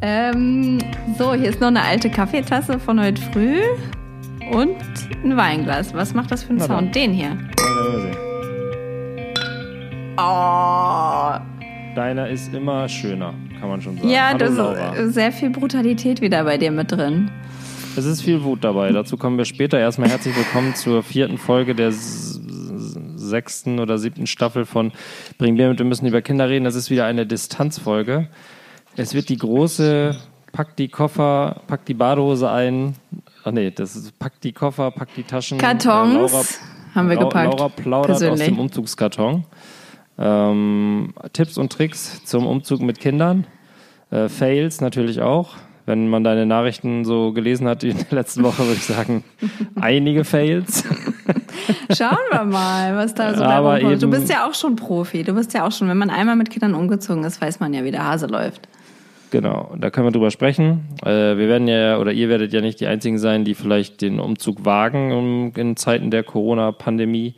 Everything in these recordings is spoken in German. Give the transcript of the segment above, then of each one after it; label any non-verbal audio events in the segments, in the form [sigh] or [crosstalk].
Ähm, so, hier ist noch eine alte Kaffeetasse von heute früh und ein Weinglas. Was macht das für einen Na dann. Sound? Den hier. Sehen. Oh. Deiner ist immer schöner, kann man schon sagen. Ja, Hallo, das Laura. ist sehr viel Brutalität wieder bei dir mit drin. Es ist viel Wut dabei. Dazu kommen wir später. Erstmal herzlich willkommen zur vierten Folge der sechsten oder siebten Staffel von Bring Bier mit, wir müssen über Kinder reden. Das ist wieder eine Distanzfolge. Es wird die große Pack die Koffer, pack die Badehose ein. Ach nee, das ist Pack die Koffer, pack die Taschen. Kartons Äh, Laura, haben wir gepackt. Laura plaudert aus persönlich. dem Umzugskarton. Ähm, Tipps und Tricks zum Umzug mit Kindern. Äh, Fails natürlich auch. Wenn man deine Nachrichten so gelesen hat in der letzten Woche, würde ich sagen, [laughs] einige Fails. Schauen wir mal, was da so bei Aber rumkommt. Du bist ja auch schon Profi. Du bist ja auch schon, wenn man einmal mit Kindern umgezogen ist, weiß man ja, wie der Hase läuft. Genau, da können wir drüber sprechen. Äh, wir werden ja, oder ihr werdet ja nicht die Einzigen sein, die vielleicht den Umzug wagen um, in Zeiten der Corona-Pandemie.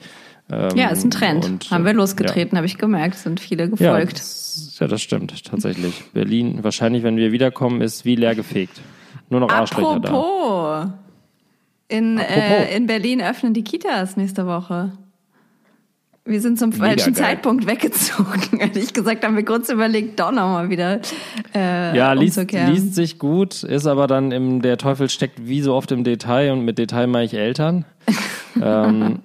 Ähm, Ja, ist ein Trend. und, Haben wir äh, losgetreten, habe ich gemerkt. Sind viele Ja, gefolgt. das, ja, das stimmt, tatsächlich. Berlin, wahrscheinlich, wenn wir wiederkommen, ist wie leer gefegt. Nur noch Arschlöcher da. Apropos. In, Apropos. Äh, in Berlin öffnen die Kitas nächste Woche. Wir sind zum Mega falschen geil. Zeitpunkt weggezogen. [laughs] Ehrlich gesagt haben wir kurz überlegt, doch nochmal wieder äh, Ja, liest, liest sich gut, ist aber dann im, der Teufel steckt wie so oft im Detail und mit Detail meine ich Eltern. [laughs] ähm,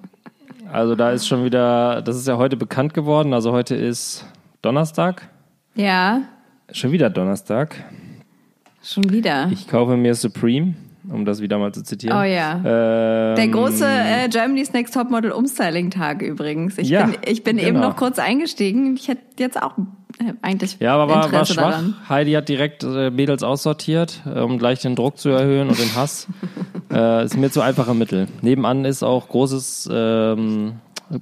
also da ist schon wieder, das ist ja heute bekannt geworden, also heute ist Donnerstag, Ja, schon wieder Donnerstag. schon wieder. Ich kaufe mir Supreme, um das wieder mal zu zitieren. Oh ja. Ähm, Der große äh, Germany's Next Topmodel Umstyling-Tag übrigens. Ich Ja, bin, ich bin eben genau. noch kurz eingestiegen. Ich hätte jetzt auch äh, eigentlich Ja, aber war, war schwach. daran. Heidi hat direkt äh, Mädels aussortiert, äh, um gleich den Druck zu erhöhen und den Hass. [laughs] äh, ist mir zu einfache Mittel. Nebenan ist auch großes ähm,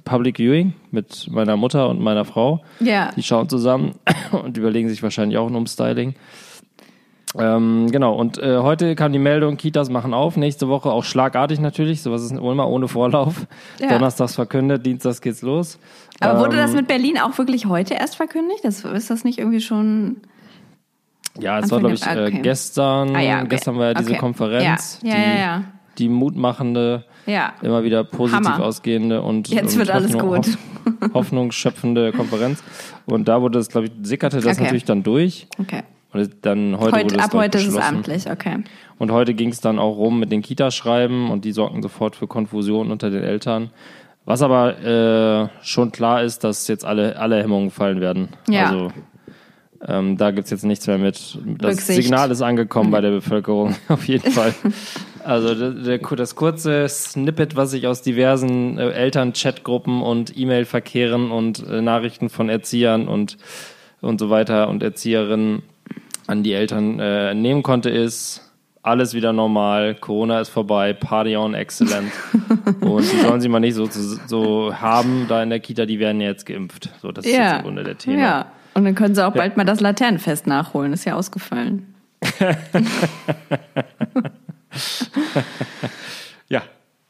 Public Viewing mit meiner Mutter und meiner Frau. Ja. Die schauen zusammen [coughs] und überlegen sich wahrscheinlich auch ein Umstyling. Ähm, genau, und äh, heute kam die Meldung, Kitas machen auf, nächste Woche auch schlagartig natürlich, sowas ist immer ohne Vorlauf. Ja. Donnerstags verkündet, Dienstags geht's los. Aber wurde Ähm, das mit Berlin auch wirklich heute erst verkündigt? Das, ist das nicht irgendwie schon. Ja, es war, glaube ich, der- äh, okay. gestern. Ah, ja, okay. Gestern war ja diese Okay. Konferenz, Ja, ja, die, die mutmachende, immer wieder positiv Hammer. ausgehende und Jetzt und wird alles Hoffnung- gut. Hoff- [laughs] hoffnungsschöpfende Konferenz. Und da wurde es, glaube ich, sickerte das natürlich dann durch. Okay. Und dann heute, Heute, wurde es ab heute ist es amtlich, okay. Und heute ging es dann auch rum mit den Kitaschreiben und die sorgten sofort für Konfusion unter den Eltern. Was aber äh, schon klar ist, dass jetzt alle, alle Hemmungen fallen werden. Ja. Also ähm, da gibt's jetzt nichts mehr mit. Das Rücksicht. Signal ist angekommen bei der Bevölkerung, [laughs] auf jeden [laughs] Fall. Also das kurze Snippet, was ich aus diversen äh, Eltern-Chatgruppen und E-Mail-Verkehren und äh, Nachrichten von Erziehern und, und so weiter und Erzieherinnen an die Eltern äh, nehmen konnte, ist alles wieder normal, Corona ist vorbei, Party on excellent. [laughs] und die sollen sie mal nicht so, so haben da in der Kita, die werden jetzt geimpft. So, das ist jetzt Ja. im Grunde der Thema. Ja. Und dann können sie auch bald mal das Laternenfest nachholen. Ist ja ausgefallen. [laughs] Ja.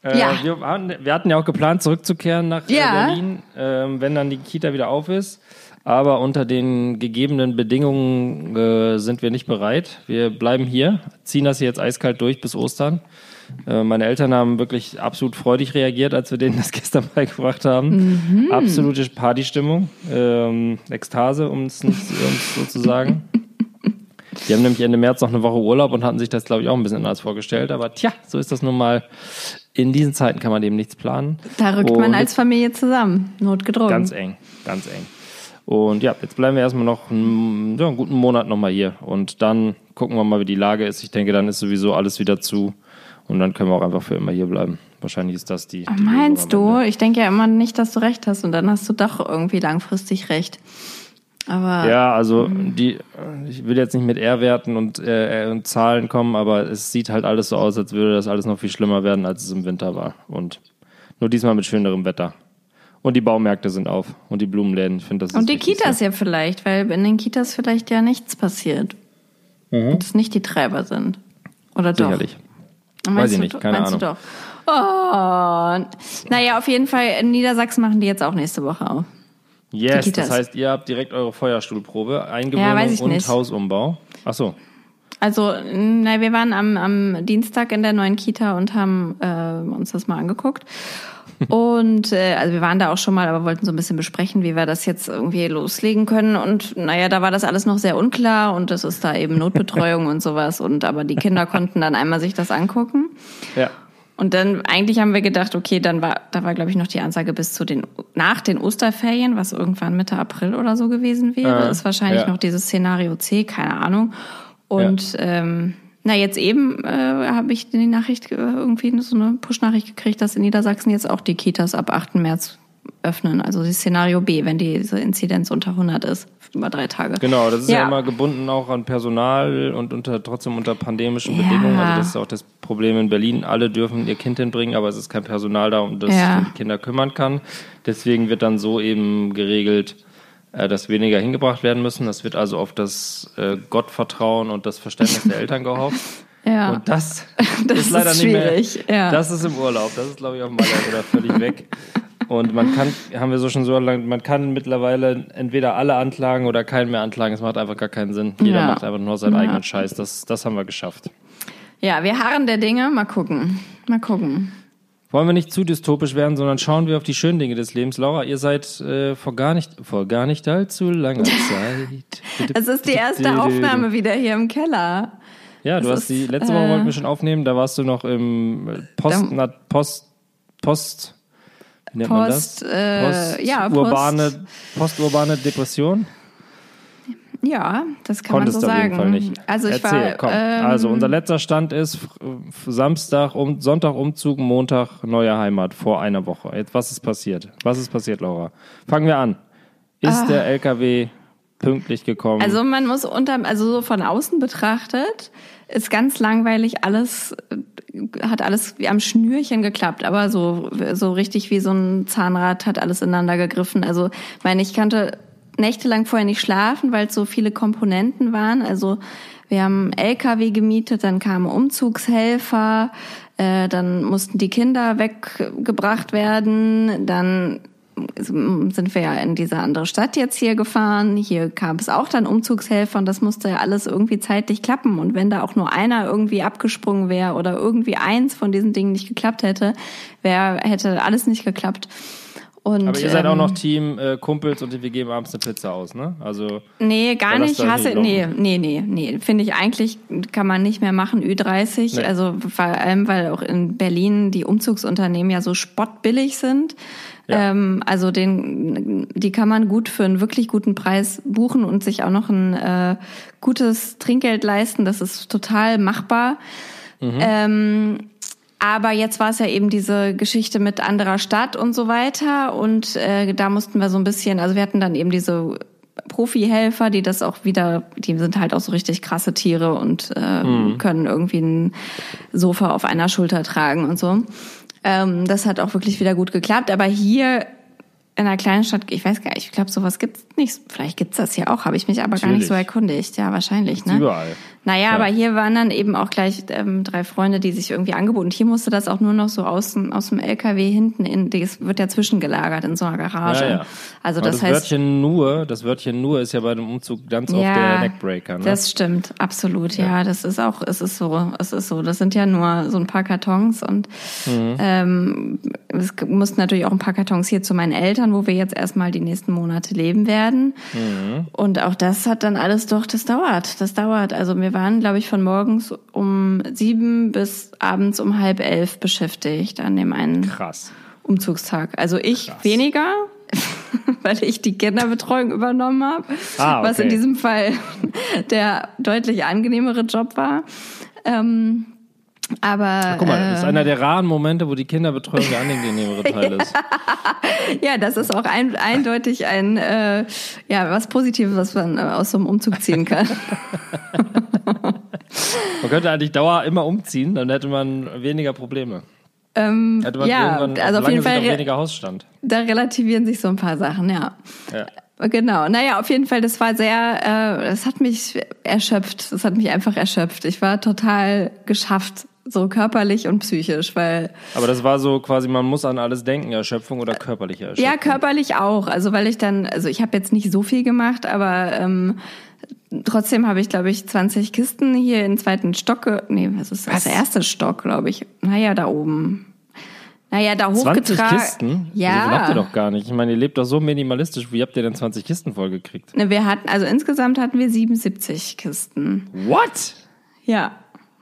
Äh, Ja. Wir, wir hatten ja auch geplant, zurückzukehren nach äh, Ja. Berlin, ähm, wenn dann die Kita wieder auf ist. Aber unter den gegebenen Bedingungen äh, sind wir nicht bereit. Wir bleiben hier, ziehen das hier jetzt eiskalt durch bis Ostern. Äh, meine Eltern haben wirklich absolut freudig reagiert, als wir denen das [laughs] gestern beigebracht haben. Absolute Partystimmung, ähm, Ekstase, um um es so zu sagen. [laughs] Die haben nämlich Ende März noch eine Woche Urlaub und hatten sich das, glaube ich, auch ein bisschen anders vorgestellt. Aber tja, so ist das nun mal. In diesen Zeiten kann man eben nichts planen. Da rückt Und man als Familie zusammen. Notgedrungen. Ganz eng, ganz eng. Und ja, jetzt bleiben wir erstmal noch einen, ja, einen guten Monat nochmal hier. Und dann gucken wir mal, wie die Lage ist. Ich denke, dann ist sowieso alles wieder zu. Und dann können wir auch einfach für immer hier bleiben. Wahrscheinlich ist das die. die Meinst du? Ich denke ja immer nicht, dass du recht hast. Und dann hast du doch irgendwie langfristig recht. Aber Ja, also die, ich will jetzt nicht mit R-Werten und, äh, und Zahlen kommen, aber es sieht halt alles so aus, als würde das alles noch viel schlimmer werden, als es im Winter war. Und nur diesmal mit schönerem Wetter. Und die Baumärkte sind auf und die Blumenläden. Ich finde das ist Und die Kitas ja vielleicht, weil in den Kitas vielleicht ja nichts passiert. Und es nicht die Treiber sind. Oder doch? Sicherlich. Weiß ich du nicht, keine meinst Ahnung. Du doch? Oh, naja, auf jeden Fall, in Niedersachsen machen die jetzt auch nächste Woche auf. Yes, das heißt, ihr habt direkt eure Feuerstuhlprobe, Eingewöhnung Ja, und nicht. Hausumbau. Ach so. Also, na, wir waren am, am Dienstag in der neuen Kita und haben äh, uns das mal angeguckt. Und äh, also wir waren da auch schon mal, aber wollten so ein bisschen besprechen, wie wir das jetzt irgendwie loslegen können. Und naja, da war das alles noch sehr unklar und das ist da eben Notbetreuung und sowas. Und aber die Kinder konnten dann einmal sich das angucken. Ja. Und dann eigentlich haben wir gedacht, okay, dann war, da war glaube ich noch die Ansage bis zu den nach den Osterferien, was irgendwann Mitte April oder so gewesen wäre, Äh, ist wahrscheinlich ja. noch dieses Szenario C, keine Ahnung. Und ähm, na jetzt eben äh, habe ich die Nachricht äh, irgendwie so eine Push-Nachricht gekriegt, dass in Niedersachsen jetzt auch die Kitas ab 8. März öffnen. Also das Szenario B, wenn diese Inzidenz unter 100 ist über drei Tage. Genau, das ist ja. Ja. immer gebunden auch an Personal und unter, trotzdem unter pandemischen Ja. Bedingungen. Also das ist auch das Problem in Berlin. Alle dürfen ihr Kind hinbringen, aber es ist kein Personal da, um das Ja. die Kinder kümmern kann. Deswegen wird dann so eben geregelt, dass weniger hingebracht werden müssen. Das wird also auf das äh, Gottvertrauen und das Verständnis der [laughs] Eltern gehofft. Ja. Und das, [laughs] Das ist leider ist nicht schwierig, mehr. ja. Das ist im Urlaub. Das ist, glaube ich, auf Malle oder völlig weg. Und man kann, haben wir so schon so lange, man kann mittlerweile entweder alle anklagen oder keinen mehr anklagen. Es macht einfach gar keinen Sinn. Jeder Ja. macht einfach nur seinen Ja. eigenen Scheiß. Das, das haben wir geschafft. ja, wir harren der Dinge. Mal gucken. Mal gucken. Wollen wir nicht zu dystopisch werden, sondern schauen wir auf die schönen Dinge des Lebens. Laura, ihr seid äh, vor gar nicht, vor gar nicht allzu langer [laughs] Zeit. Es ist die erste Aufnahme wieder hier im Keller. Ja, du Es hast die letzte Woche äh, wollten wir schon aufnehmen, da warst du noch im Post, Da- Post, Post, wie nennt man Post, das? äh, ja, Post- urbane, posturbane Depression? Ja, das kann Konntest man so du auf sagen. jeden Fall nicht. Also ich Erzähl, war komm. ähm, also unser letzter Stand ist Samstag, um, Sonntag Umzug, Montag neue Heimat vor einer Woche. Jetzt was ist passiert? Was ist passiert, Laura? Fangen wir an. Ist der LKW pünktlich gekommen? Ah. Also man muss unter, also so von außen betrachtet, ist ganz langweilig alles, äh, hat alles wie am Schnürchen geklappt, aber so, so richtig wie so ein Zahnrad hat alles ineinander gegriffen. Also, ich meine, ich konnte nächtelang vorher nicht schlafen, weil es so viele Komponenten waren. Also, wir haben LKW gemietet, dann kamen Umzugshelfer, äh, dann mussten die Kinder weggebracht werden, dann sind wir ja in diese andere Stadt jetzt hier gefahren. Hier gab es auch dann Umzugshelfer und das musste ja alles irgendwie zeitlich klappen. Und wenn da auch nur einer irgendwie abgesprungen wäre oder irgendwie eins von diesen Dingen nicht geklappt hätte, wär, hätte alles nicht geklappt. Und, Aber ihr seid auch ähm, noch Team äh, Kumpels und wir geben abends eine Pizza aus, ne? Also Nee, gar nicht. Hasse, nicht nee, nee, nee, nee. Finde ich eigentlich, kann man nicht mehr machen, Ü30. Nee. Also vor allem, weil auch in Berlin die Umzugsunternehmen ja so spottbillig sind. Ja. Ähm, also den, die kann man gut für einen wirklich guten Preis buchen und sich auch noch ein äh, gutes Trinkgeld leisten. Das ist total machbar. Mhm. Ähm, aber jetzt war es ja eben diese Geschichte mit anderer Stadt und so weiter. Und äh, da mussten wir so ein bisschen, also wir hatten dann eben diese Profi-Helfer, die das auch wieder, die sind halt auch so richtig krasse Tiere und äh, Mhm. können irgendwie ein Sofa auf einer Schulter tragen und so. Ähm, das hat auch wirklich wieder gut geklappt. Aber hier in einer kleinen Stadt, ich weiß gar nicht, ich glaube, sowas gibt's nicht. Vielleicht gibt's das hier auch, habe ich mich aber gar nicht so Natürlich. erkundigt. Ja, wahrscheinlich, ne? überall. Naja, Ja. aber hier waren dann eben auch gleich ähm, drei Freunde, die sich irgendwie angeboten. Und hier musste das auch nur noch so aus, aus dem LKW hinten in, das wird ja zwischengelagert in so einer Garage. Ja, ja. Also Aber das, das, heißt, Wörtchen nur, das Wörtchen nur ist ja bei dem Umzug ganz oft der Neckbreaker, ne? das stimmt, absolut. Ja. das ist auch, es ist so, es ist so. Das sind ja nur so ein paar Kartons und Mhm. ähm, es mussten natürlich auch ein paar Kartons hier zu meinen Eltern, wo wir jetzt erstmal die nächsten Monate leben werden. Mhm. Und auch das hat dann alles doch, das dauert, das dauert. Also wir waren, glaube ich, von morgens um sieben bis abends um halb elf beschäftigt an dem einen Krass. Umzugstag. Also ich Krass. weniger, [laughs] weil ich die Kinderbetreuung übernommen habe, Ah, was in okay. diesem Fall der deutlich angenehmere Job war. Ähm, aber Guck mal, das ist äh, einer der raren Momente, wo die Kinderbetreuung der angenehmere Teil [laughs] ist. ja, das ist auch ein, eindeutig ein äh, ja was Positives, was man äh, aus so einem Umzug ziehen kann. [laughs] Man könnte eigentlich Dauer immer umziehen, dann hätte man weniger Probleme. ähm, Hätte man ja, irgendwann also auf jeden Fall weniger Hausstand. da relativieren sich so ein paar Sachen, ja. Ja. Genau, naja, auf jeden Fall, das war sehr, äh, das hat mich erschöpft, das hat mich einfach erschöpft. Ich war total geschafft, so körperlich und psychisch, weil Aber das war so quasi, man muss an alles denken, Erschöpfung oder körperliche Erschöpfung. ja, körperlich auch, also weil ich dann, also ich habe jetzt nicht so viel gemacht, aber ähm, trotzdem habe ich, glaube ich, 20 Kisten hier im zweiten Stock. Nee, was ist das? Was? Der erste Stock, glaube ich. Naja, da oben. Naja, da 20 hochgetragen. Kisten? Ja. So viel habt ihr doch gar nicht. Ich meine, ihr lebt doch so minimalistisch. Wie habt ihr denn 20 Kisten vollgekriegt? Ne, Wir hatten, also insgesamt hatten wir 77 Kisten. What? Ja.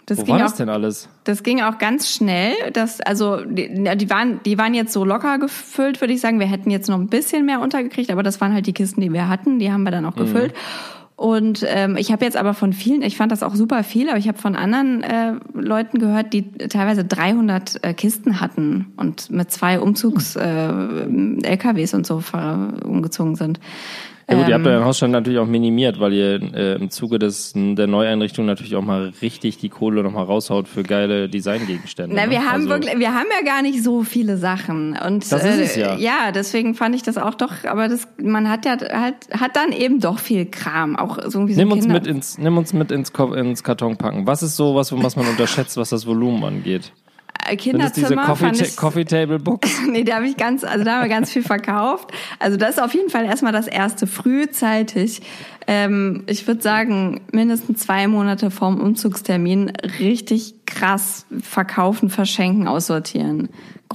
Das Wo ging war auch, das denn alles? Das ging auch ganz schnell. Das, also, die, die, waren, die waren jetzt so locker gefüllt, würde ich sagen. Wir hätten jetzt noch ein bisschen mehr untergekriegt, aber das waren halt die Kisten, die wir hatten. Die haben wir dann auch Mhm. Und ähm, ich habe jetzt aber von vielen, ich fand das auch super viel, aber ich habe von anderen äh, Leuten gehört, die teilweise 300 äh, Kisten hatten und mit zwei Umzugs äh, und so umgezogen sind. Ja gut, ihr habt Ähm. euren Hausstand natürlich auch minimiert, weil ihr äh, im Zuge des, der Neueinrichtung natürlich auch mal richtig die Kohle nochmal raushaut für geile Designgegenstände. Na, ne? wir haben Also- wirklich, wir haben ja gar nicht so viele Sachen und Das ist es ja. ja, deswegen fand ich das auch doch, aber das, man hat ja halt, hat dann eben doch viel Kram, auch so irgendwie so Nimm uns Kinder. mit ins, nimm uns mit ins, Ko- ins Karton packen. Was ist so was, was man unterschätzt, was das Volumen angeht? Äh, Sind es diese Kinderzimmer Coffee, ich, Coffee Table Books? [laughs] nee, da habe ich ganz, also da haben wir ganz viel verkauft. Also das ist auf jeden Fall erstmal das erste, frühzeitig. Ähm, ich würde sagen, mindestens zwei Monate vorm Umzugstermin richtig krass verkaufen, verschenken, aussortieren.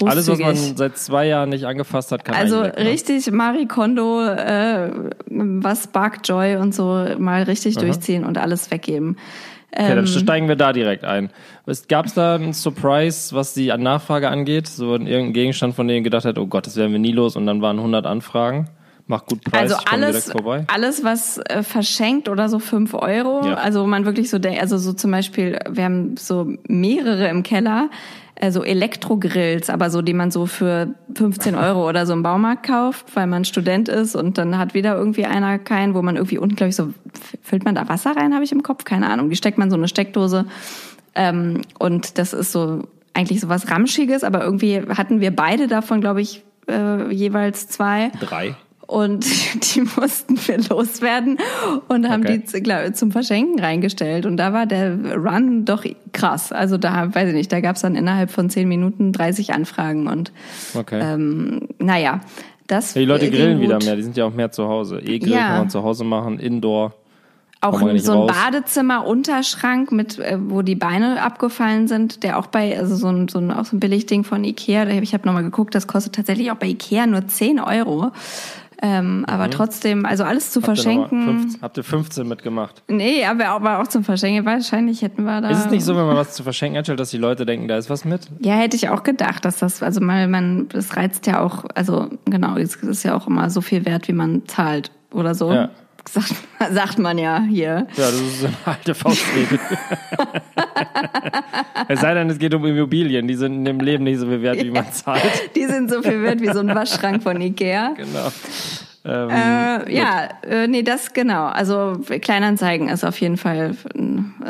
Alles, was man seit zwei Jahren nicht angefasst hat, kann Also weg, ne? richtig Marie Kondo, äh, was Spark Joy und so mal richtig durchziehen und alles weggeben. Okay, Ähm. dann steigen wir da direkt ein. Gab es da einen Surprise, was die Nachfrage angeht? So irgendein Gegenstand, von dem ihr gedacht habt, oh Gott, das werden wir nie los und dann waren 100 Anfragen. Macht gut Preis, Also alles, alles was äh, verschenkt oder so fünf Euro. Ja. Also man wirklich so, der, also so zum Beispiel, wir haben so mehrere im Keller, äh, so Elektrogrills, aber so, die man so für 15 Euro oder so im Baumarkt kauft, weil man Student ist und dann hat wieder irgendwie einer keinen, wo man irgendwie unten, glaube ich, so, füllt man da Wasser rein, habe ich im Kopf, keine Ahnung. Die steckt man so eine Steckdose ähm, und das ist so eigentlich so was Ramschiges, aber irgendwie hatten wir beide davon, glaube ich, äh, jeweils zwei Drei. und [laughs] die mussten wir loswerden und haben Okay. die glaub, zum Verschenken reingestellt. Und da war der Run doch krass. Also da, weiß ich nicht, da gab's dann innerhalb von zehn Minuten 30 Anfragen und Okay. ähm, naja, das Ja, die Leute grillen wieder mehr, die sind ja auch mehr zu Hause. E-Grill Ja. kann man zu Hause machen, Indoor. Auch so ein raus. Badezimmer-Unterschrank mit, äh, wo die Beine abgefallen sind, der auch bei, also so ein, so ein, auch so ein Billigding von Ikea, ich habe nochmal geguckt, das kostet tatsächlich auch bei Ikea nur 10 Euro. Ähm, aber trotzdem, also alles zu Mhm. Habt ihr verschenken. 15, habt ihr 15 mitgemacht? Nee, aber aber auch zum Verschenken. Wahrscheinlich hätten wir da. Ist es nicht so, wenn man was zu verschenken einstellt, dass die Leute denken, da ist was mit? Ja, hätte ich auch gedacht, dass das, also mal, man, das reizt ja auch, also genau, es ist ja auch immer so viel wert, wie man zahlt oder so. Ja. Sagt, [laughs] sagt man ja hier. Ja, das ist eine alte Faustregel. [laughs] es sei denn, es geht um Immobilien, die sind im Leben nicht so viel wert, wie man zahlt. Die sind so viel wert wie so ein Waschschrank von Ikea. Genau. Ähm, Äh, ja, äh, nee, das genau. Also Kleinanzeigen ist auf jeden Fall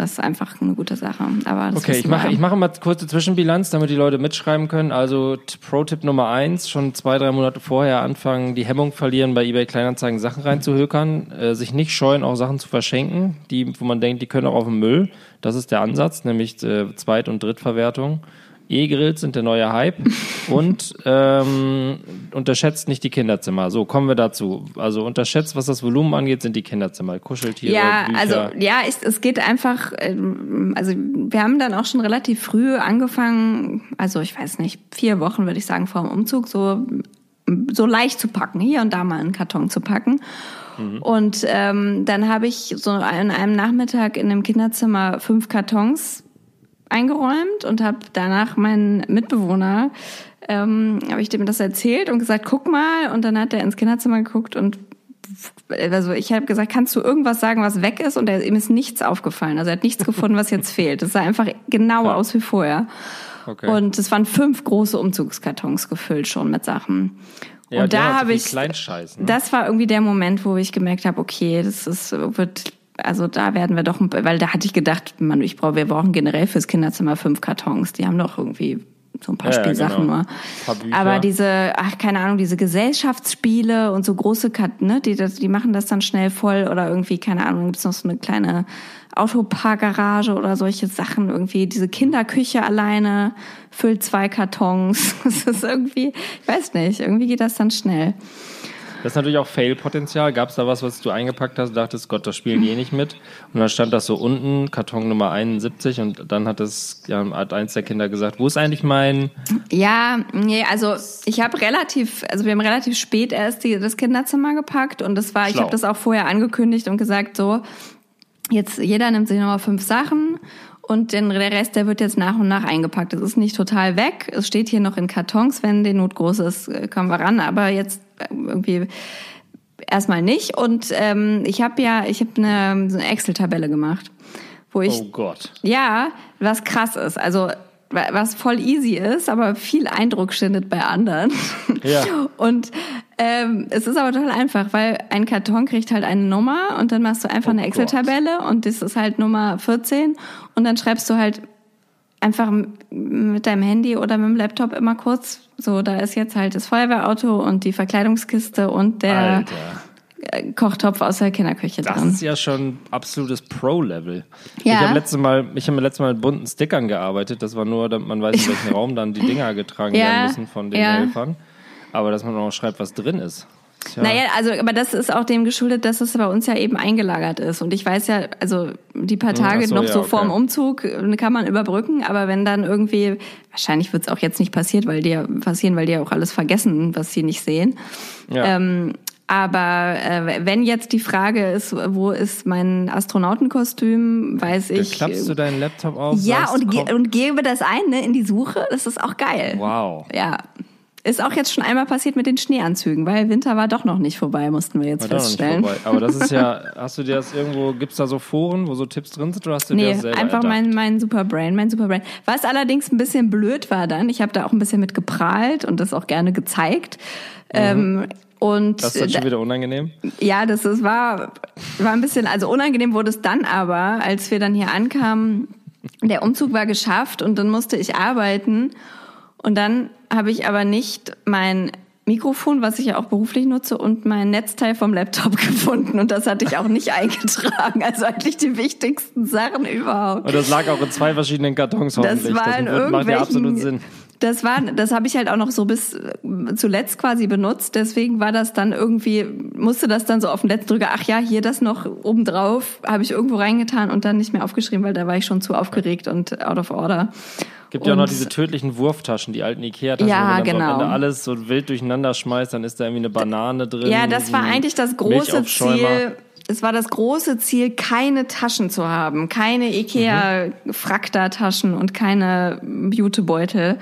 ist einfach eine gute Sache. Aber das Okay, ich mache ich mache mal kurze Zwischenbilanz, damit die Leute mitschreiben können. Also Pro-Tipp Nummer eins, schon zwei, drei Monate vorher anfangen, die Hemmung verlieren, bei eBay Kleinanzeigen Sachen reinzuhökern, äh, sich nicht scheuen, auch Sachen zu verschenken, die, wo man denkt, die können auch auf den Müll. Das ist der Ansatz, nämlich äh, Zweit- und Drittverwertung. E-Grills sind der neue Hype [laughs] und ähm, unterschätzt nicht die Kinderzimmer. So, kommen wir dazu. Also unterschätzt, was das Volumen angeht, sind die Kinderzimmer. Kuscheltiere, Ja, Bücher. also ja, es, es geht einfach, ähm, also wir haben dann auch schon relativ früh angefangen, also ich weiß nicht, vier Wochen würde ich sagen vor dem Umzug, so, so leicht zu packen, hier und da mal einen Karton zu packen. Und ähm, dann habe ich so an einem Nachmittag in einem Kinderzimmer fünf Kartons eingeräumt und habe danach meinen Mitbewohner, ähm, habe ich dem das erzählt und gesagt, guck mal. Und dann hat er ins Kinderzimmer geguckt und also ich habe gesagt, kannst du irgendwas sagen, was weg ist? Und er, ihm ist nichts aufgefallen. Also er hat nichts [laughs] gefunden, was jetzt fehlt. Es sah einfach genau aus wie vorher. okay. Und es waren fünf große Umzugskartons gefüllt schon mit Sachen. ja, und da habe ich, ne? das war irgendwie der Moment, wo ich gemerkt habe, okay, das ist, wird, also da werden wir doch, weil da hatte ich gedacht, man, ich brauche, wir brauchen generell fürs Kinderzimmer fünf Kartons. Die haben doch irgendwie so ein paar Ja, ja, Spielsachen genau. nur. Aber diese, ach, keine Ahnung, diese Gesellschaftsspiele und so große Karten, ne, die, die machen das dann schnell voll oder irgendwie, keine Ahnung, gibt's noch so eine kleine Autoparkgarage oder solche Sachen irgendwie. Diese Kinderküche alleine füllt zwei Kartons. [laughs] Das ist irgendwie, ich weiß nicht, irgendwie geht das dann schnell. Das ist natürlich auch Fail-Potenzial. Gab es da was, was du eingepackt hast und dachtest, Gott, das spielen die eh nicht mit? Und dann stand das so unten, Karton Nummer 71 und dann hat es, ja, hat eins der Kinder gesagt, wo ist eigentlich mein... Ja, nee, also ich habe relativ, also wir haben relativ spät erst die, das Kinderzimmer gepackt und das war, ich Schlau. habe das auch vorher angekündigt und gesagt, so, jetzt jeder nimmt sich nochmal fünf Sachen und den, der Rest, der wird jetzt nach und nach eingepackt. Es ist nicht total weg. Es steht hier noch in Kartons. Wenn die Not groß ist, äh, kommen wir ran. Aber jetzt äh, irgendwie erstmal nicht. Und ähm, ich habe ja, ich habe eine, so eine Excel-Tabelle gemacht, wo ich Oh Gott. ja, was krass ist. Also was voll easy ist, aber viel Eindruck schindet bei anderen. Ja. [laughs] Und ähm, es ist aber total einfach, weil ein Karton kriegt halt eine Nummer und dann machst du einfach Oh eine Excel-Tabelle und das ist halt Nummer 14 und dann schreibst du halt einfach mit deinem Handy oder mit dem Laptop immer kurz, so da ist jetzt halt das Feuerwehrauto und die Verkleidungskiste und der Alter. Kochtopf aus der Kinderküche Das drin. ist ja schon absolutes Pro-Level. Ja. Ich habe letztes Mal, ich habe mir letztes Mal mit bunten Stickern gearbeitet. Das war nur, damit man weiß, in [laughs] welchem Raum dann die Dinger getragen Ja, werden müssen von den ja. Helfern. Aber dass man auch schreibt, was drin ist. Tja. Naja, also, aber das ist auch dem geschuldet, dass es bei uns ja eben eingelagert ist. Und ich weiß ja, also die paar Tage ach so, noch ja, so vorm okay. Umzug äh, kann man überbrücken, aber wenn dann irgendwie, wahrscheinlich wird es auch jetzt nicht passiert, weil die ja passieren, weil die ja auch alles vergessen, was sie nicht sehen. Ja. Ähm, aber äh, wenn jetzt die Frage ist, wo ist mein Astronautenkostüm, weiß Da ich. klappst du deinen Laptop auf. ja, sagst, und, ge und gebe das ein ne, in die Suche. Das ist auch geil. Wow. Ja. Ist auch jetzt schon einmal passiert mit den Schneeanzügen, weil Winter war doch noch nicht vorbei, mussten wir jetzt War doch noch nicht feststellen. Aber das ist ja, [laughs] hast du dir das irgendwo, gibt's da so Foren, wo so Tipps drin sind, oder hast du dir Nee, das selber einfach erdacht? mein, mein Superbrain, mein Superbrain. Was allerdings ein bisschen blöd war dann, ich habe da auch ein bisschen mit geprahlt und das auch gerne gezeigt. Ähm, und. Das ist dann schon wieder unangenehm. ja, das ist, war, war ein bisschen, also unangenehm wurde es dann aber, als wir dann hier ankamen, der Umzug war geschafft und dann musste ich arbeiten und dann habe ich aber nicht mein Mikrofon, was ich ja auch beruflich nutze, und mein Netzteil vom Laptop [laughs] gefunden und das hatte ich auch nicht [laughs] eingetragen. Also eigentlich die wichtigsten Sachen überhaupt. Und das lag auch in zwei verschiedenen Kartons Das hoffentlich. war in wird- macht ja absolut irgendwelchen. Sinn. Das war, das habe ich halt auch noch so bis äh, zuletzt quasi benutzt. Deswegen war das dann irgendwie, musste das dann so auf den letzten Drücker, ach ja, hier das noch obendrauf, habe ich irgendwo reingetan und dann nicht mehr aufgeschrieben, weil da war ich schon zu aufgeregt und out of order. Gibt ja auch noch diese tödlichen Wurftaschen, die alten Ikea-Taschen, Ja, wo man so genau. am Ende alles so wild durcheinander schmeißt, dann ist da irgendwie eine Banane drin. Ja, das war eigentlich das große. Ziel. Es war das große Ziel, keine Taschen zu haben, keine Ikea Frakta-Taschen und keine Jutebeutel.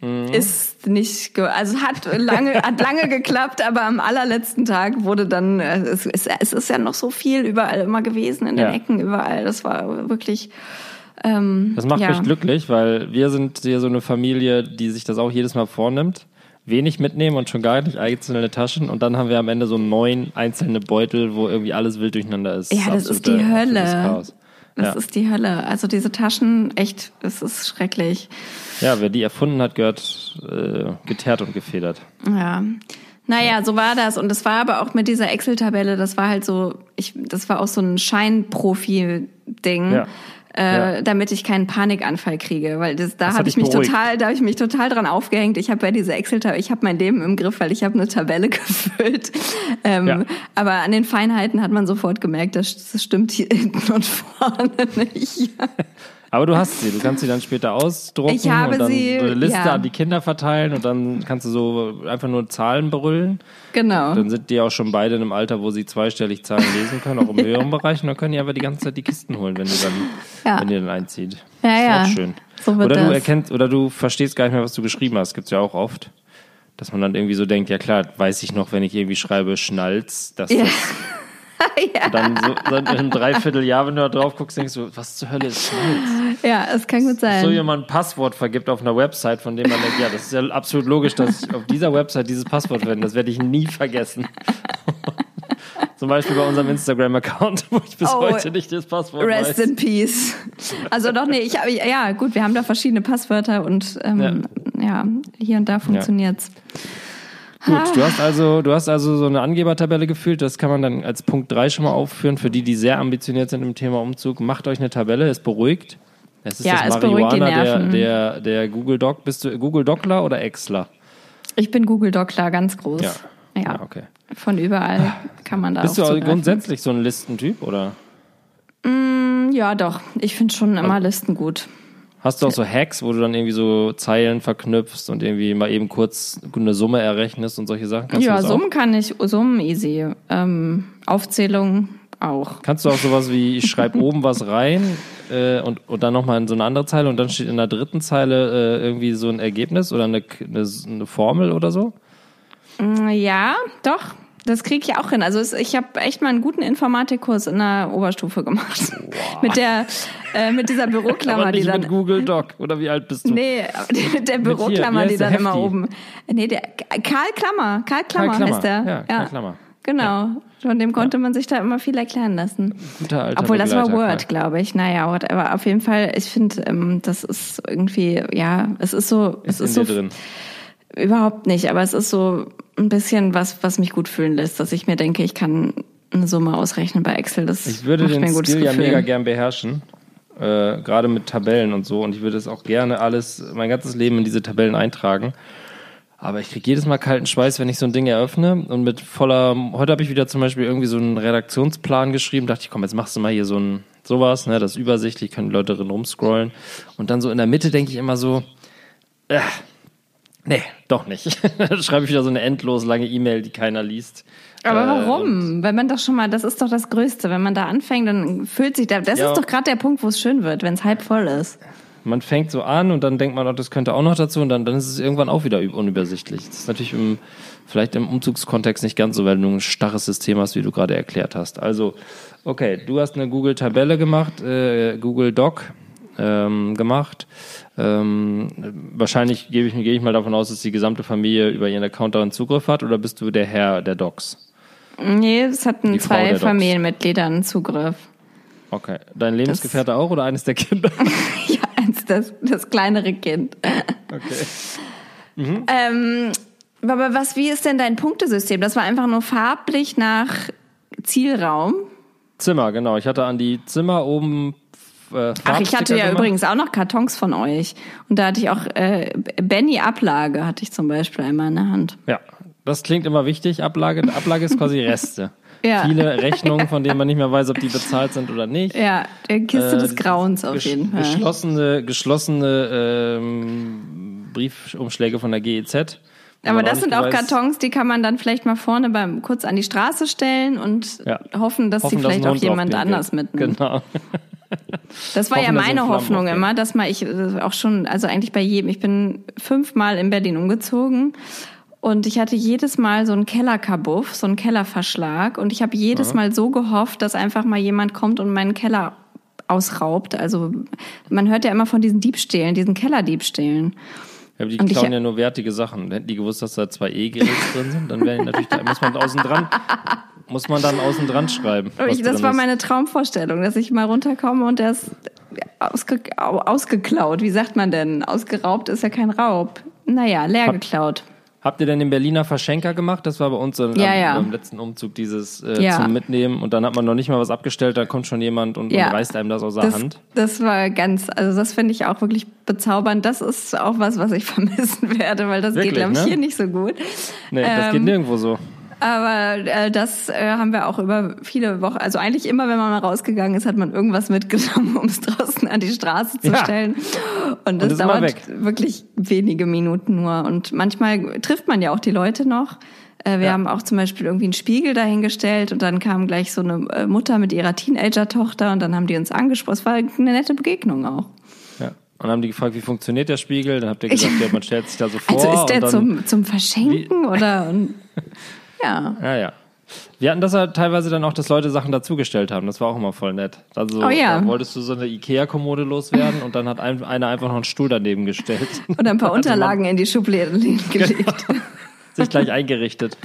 Mhm. Ist nicht, ge also hat lange, [laughs] hat lange geklappt, aber am allerletzten Tag wurde dann, äh, es, es, es ist ja noch so viel überall immer gewesen, in den Ja. Ecken überall. Das war wirklich, ähm, Das macht ja. mich glücklich, weil wir sind hier so eine Familie, die sich das auch jedes Mal vornimmt. Wenig mitnehmen und schon gar nicht einzelne Taschen. Und dann haben wir am Ende so neun einzelne Beutel, wo irgendwie alles wild durcheinander ist. Ja, das ist die Hölle. Das Ja. ist die Hölle. Also diese Taschen, echt, es ist schrecklich. ja, wer die erfunden hat, gehört äh, geteert und gefedert. Ja. Naja, so war das. Und das war aber auch mit dieser Excel-Tabelle, das war halt so, ich, das war auch so ein Scheinprofi-Ding. Ja. Äh, Ja. damit ich keinen Panikanfall kriege, weil das, da habe ich mich beruhigt. total, da habe ich mich total dran aufgehängt. Ich habe bei dieser Excel-Tabelle, ich habe mein Leben im Griff, weil ich habe eine Tabelle [laughs] gefüllt. Ähm, Ja. Aber an den Feinheiten hat man sofort gemerkt, das, das stimmt hier [laughs] hinten und vorne nicht. Aber du hast sie, du kannst sie dann später ausdrucken Ich habe und dann sie, eine Liste ja. an die Kinder verteilen und dann kannst du so einfach nur Zahlen berüllen. Genau. Dann sind die auch schon beide in einem Alter, wo sie zweistellig Zahlen lesen können, auch im [laughs] höheren Bereich. Und dann können die aber die ganze Zeit die Kisten holen, wenn die dann, Ja. wenn die dann einzieht. Ja, ist ja. auch schön. So oder du das. erkennst, oder du verstehst gar nicht mehr, was du geschrieben hast. Gibt's ja auch oft. Dass man dann irgendwie so denkt, ja klar, weiß ich noch, wenn ich irgendwie schreibe Schnalz, dass Ja. das [laughs] und dann so dann in einem Dreivierteljahr, wenn du da drauf guckst, denkst du, was zur Hölle ist Schnalz? Ja, es kann gut sein. so jemand ein Passwort vergibt auf einer Website, von dem man denkt, ja, das ist ja absolut logisch, dass ich auf dieser Website dieses Passwort verwende. Das werde ich nie vergessen. [laughs] Zum Beispiel bei unserem Instagram-Account, wo ich bis Oh, heute nicht das Passwort Rest weiß. in Peace. Also doch, nee, ich ja gut, wir haben da verschiedene Passwörter und ähm, ja. hier und da funktioniert's. Gut, du hast also, du hast also so eine Angebertabelle gefühlt. Das kann man dann als Punkt 3 schon mal aufführen. Für die, die sehr ambitioniert sind im Thema Umzug, macht euch eine Tabelle, es beruhigt. Es ist Ja, das es Marihuana der, der, der Google Doc. Bist du Google Docler oder Exler? Ich bin Google Docler, ganz groß. Ja. Ja, Ja, okay. von überall kann man da Bist du also grundsätzlich so ein Listentyp oder Ja, doch. Ich finde schon immer Listen gut. Hast du auch so Hacks, wo du dann irgendwie so Zeilen verknüpfst und irgendwie mal eben kurz eine Summe errechnest und solche Sachen? Kannst ja? Summen kann ich, Summen easy. Ähm, Aufzählung auch. Kannst du auch sowas wie, ich schreibe [laughs] oben was rein äh, und, und dann nochmal in so eine andere Zeile und dann steht in der dritten Zeile äh, irgendwie so ein Ergebnis oder eine, eine, eine Formel oder so? Ja, doch. Das kriege ich auch hin. Also es, ich habe echt mal einen guten Informatikkurs in der Oberstufe gemacht. mit der, äh, mit dieser Büroklammer, Aber die nicht dann. mit Google Doc. Oder wie alt bist du? Nee, mit der hier, Büroklammer, wie die dann immer oben. Nee, der Karl Klammer. Karl Klammer, Karl Klammer. heißt der. Ja, Karl Klammer. Genau. Von dem konnte man sich da immer viel erklären lassen. Guter alter Obwohl das war Word, glaube ich. Naja, whatever. Auf jeden Fall, ich finde, ähm, das ist irgendwie, ja, es ist so, es Ist ist in so drin. überhaupt nicht, aber es ist so ein bisschen was, was mich gut fühlen lässt, dass ich mir denke, ich kann eine Summe ausrechnen bei Excel. Das Ich würde den Skill ja mega gern beherrschen. Äh, Gerade mit Tabellen und so. Und ich würde es auch gerne alles, mein ganzes Leben in diese Tabellen eintragen. Aber ich kriege jedes Mal kalten Schweiß, wenn ich so ein Ding eröffne und mit voller. Heute habe ich wieder zum Beispiel irgendwie so einen Redaktionsplan geschrieben. Dachte ich, komm, jetzt machst du mal hier so ein sowas, ne, das ist übersichtlich, können die Leute drin rumscrollen. Und dann so in der Mitte denke ich immer so, äh, nee, doch nicht. [laughs] dann schreibe ich wieder so eine endlos lange E-Mail, die keiner liest. Aber Äh, warum? Wenn man doch schon mal, das ist doch das Größte. Wenn man da anfängt, dann fühlt sich da. Das Ja. ist doch gerade der Punkt, wo es schön wird, wenn es halb voll ist. Man fängt so an und dann denkt man, oh, das könnte auch noch dazu und dann, dann ist es irgendwann auch wieder üb- unübersichtlich. Das ist natürlich im, vielleicht im Umzugskontext nicht ganz so, weil du ein starres System hast, wie du gerade erklärt hast. Also, okay, du hast eine Google-Tabelle gemacht, äh, Google Doc ähm, gemacht. Ähm, wahrscheinlich gebe ich, gehe ich mal davon aus, dass die gesamte Familie über ihren Account darin Zugriff hat oder bist du der Herr der Docs? Nee, es hatten zwei Docs. Familienmitgliedern Zugriff. Okay. Dein Lebensgefährte auch oder eines der Kinder? [laughs] Ja, eins, das, das kleinere Kind. Okay. [laughs] Ähm, aber was, wie ist denn dein Punktesystem? Das war einfach nur farblich nach Zielraum. Zimmer, genau. Ich hatte an die Zimmer oben äh, Ach, ich hatte ja gemacht. übrigens auch noch Kartons von euch. Und da hatte ich auch äh, Benny Ablage, hatte ich zum Beispiel einmal in der Hand. Ja, das klingt immer wichtig. Ablage, Ablage ist quasi Reste. [laughs] Ja. Viele [laughs] Rechnungen, von denen man nicht mehr weiß, ob die bezahlt sind oder nicht. Ja, Kiste Äh, des Grauens auf jeden Fall. Geschlossene, geschlossene ähm, Briefumschläge von der GEZ. Aber das sind auch Kartons, die kann man dann vielleicht mal vorne beim kurz an die Straße stellen und Ja. hoffen, dass Hoffen, sie vielleicht auch jemand anders mitnimmt. Genau. [laughs] Das war ja Hoffen, dass meine Hoffnung immer, dass mal ich auch schon, also eigentlich bei jedem, ich bin fünfmal in Berlin umgezogen und ich hatte jedes Mal so einen Kellerkabuff, so einen Kellerverschlag und ich habe jedes Mal so gehofft, dass einfach mal jemand kommt und meinen Keller ausraubt. Also man hört ja immer von diesen Diebstählen, diesen Kellerdiebstählen. Aber die klauen ja nur wertige Sachen. Hätten die gewusst, dass da zwei E-Geräte [laughs] drin sind, dann wären die natürlich, da muss man außen dran, muss man dann außen dran schreiben. Ich, das war ist. meine Traumvorstellung, dass ich mal runterkomme und der ist ausge, au- ausgeklaut. Wie sagt man denn? Ausgeraubt ist ja kein Raub. Naja, leer geklaut. Habt ihr denn den Berliner Verschenker gemacht? Das war bei uns dann Ja, am, ja. beim letzten Umzug dieses äh, Ja. zum Mitnehmen und dann hat man noch nicht mal was abgestellt, da kommt schon jemand und, und reißt einem das aus der Das, Hand. das war ganz, also das finde ich auch wirklich bezaubernd. Das ist auch was, was ich [laughs] vermissen werde, weil das Wirklich, geht, glaube ich, ne? hier nicht so gut. Nee, das Ähm, geht nirgendwo so. Aber äh, das äh, haben wir auch über viele Wochen, also eigentlich immer, wenn man mal rausgegangen ist, hat man irgendwas mitgenommen, [laughs] um es draußen an die Straße zu Ja. stellen. Und das ist immer dauert wirklich wenige Minuten nur. Und manchmal trifft man ja auch die Leute noch. Äh, wir Ja. haben auch zum Beispiel irgendwie einen Spiegel dahingestellt und dann kam gleich so eine äh, Mutter mit ihrer Teenager-Tochter und dann haben die uns angesprochen. Es war eine nette Begegnung auch. Ja. Und dann haben die gefragt, wie funktioniert der Spiegel? Dann habt ihr [laughs] gesagt, ja, man stellt sich da so vor. Also ist der und zum, zum Verschenken oder? [laughs] Und, ja. Ja, ja. Wir hatten das ja teilweise dann auch, dass Leute Sachen dazugestellt haben. Das war auch immer voll nett. Also Oh ja. wolltest du so eine Ikea-Kommode loswerden und dann hat ein, einer einfach noch einen Stuhl daneben gestellt. [laughs] Oder ein paar Also Unterlagen in die Schubladen [laughs] gelegt. Sich gleich eingerichtet.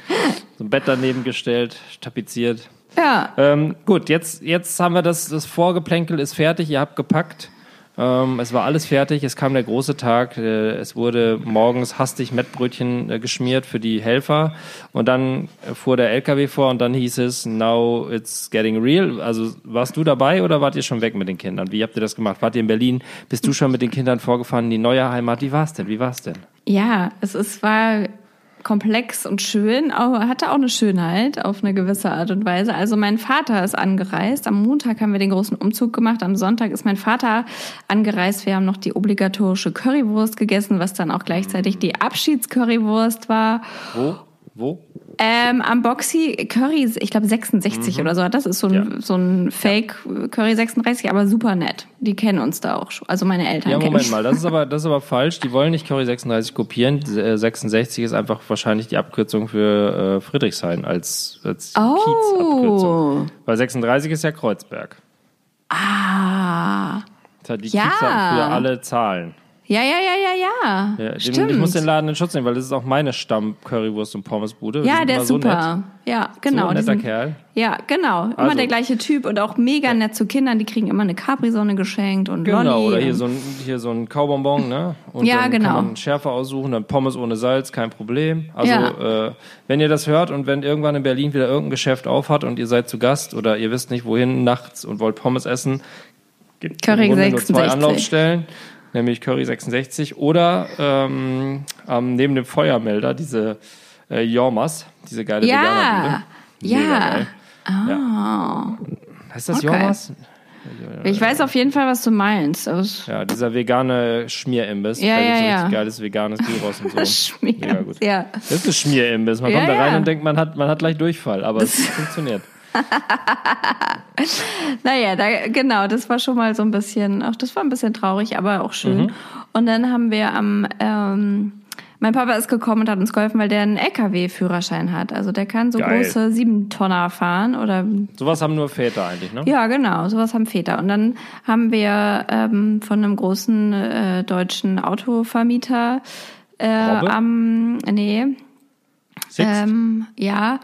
So ein Bett daneben gestellt, tapeziert. Ja. Ähm, gut, jetzt, jetzt haben wir das, das Vorgeplänkel ist fertig, ihr habt gepackt. Ähm, es war alles fertig, es kam der große Tag. Äh, es wurde morgens hastig Mettbrötchen äh, geschmiert für die Helfer. Und dann äh, fuhr der LKW vor und dann hieß es, now it's getting real. Also warst du dabei oder wart ihr schon weg mit den Kindern? Wie habt ihr das gemacht? Wart ihr in Berlin? Bist du schon mit den Kindern vorgefahren in die neue Heimat? Wie war's denn? Wie war's denn? Ja, es ist, war komplex und schön, aber hatte auch eine Schönheit auf eine gewisse Art und Weise. Also mein Vater ist angereist. Am Montag haben wir den großen Umzug gemacht. Am Sonntag ist mein Vater angereist. Wir haben noch die obligatorische Currywurst gegessen, was dann auch gleichzeitig die Abschiedscurrywurst war. Wo? Wo? Ähm, am Boxy Curry, ich glaube 66 oder so. Das ist so ein, Ja. so ein Fake Curry 36, aber super nett. Die kennen uns da auch schon. Also meine Eltern Ja, Moment mal, das ist [laughs] aber, das ist aber falsch. Die wollen nicht Curry 36 kopieren. Äh, 66 ist einfach wahrscheinlich die Abkürzung für äh, Friedrichshain als, als Kiezabkürzung. Oh. Weil 36 ist ja Kreuzberg. Ah. Die Ja. Kiez hatten früher alle Zahlen. Ja, ja, ja, ja, ja. Ja, Stimmt. ich muss den Laden in Schutz nehmen, weil das ist auch meine Stamm-Currywurst- und Pommesbude. Ja, der ist so super. Nett. Ja, genau. So ein netter sind- Kerl. Ja, genau. Immer Also- der gleiche Typ und auch mega nett zu Kindern. Die kriegen immer eine Capri-Sonne geschenkt und Genau, Lolli. oder hier und- so ein, hier so ein Kaubonbon, ne? Und Ja, dann genau. kann man Schärfe aussuchen, dann Pommes ohne Salz, kein Problem. Also, Ja. äh, wenn ihr das hört und wenn irgendwann in Berlin wieder irgendein Geschäft auf hat und ihr seid zu Gast oder ihr wisst nicht wohin nachts und wollt Pommes essen, gibt Curry im Grunde nur zwei 66. Anlaufstellen, nämlich Curry 66 oder ähm, ähm, neben dem Feuermelder diese äh, Jormas, diese geile Ja. Mega ja. geil. Ah. Heißt das Okay. Jormas? Ich weiß auf jeden Fall, was du meinst. Ja, dieser vegane Schmierimbiss. Ja, da ja, so ja. geiles veganes Gyros und [laughs] so. Schmier. Mega gut. Ja. Das ist ein Schmierimbiss. Man Ja, kommt da rein ja. und denkt, man hat, man hat gleich Durchfall, aber es funktioniert. [laughs] Naja, da, genau, das war schon mal so ein bisschen, auch das war ein bisschen traurig, aber auch schön. Mhm. Und dann haben wir am, ähm, mein Papa ist gekommen und hat uns geholfen, weil der einen LKW-Führerschein hat. Also der kann so Geil. große Siebentonner fahren oder Sowas haben nur Väter eigentlich, ne? ja, genau, sowas haben Väter. Und dann haben wir ähm, von einem großen äh, deutschen Autovermieter äh, Robbe? am, nee, Sixt? ähm, ja,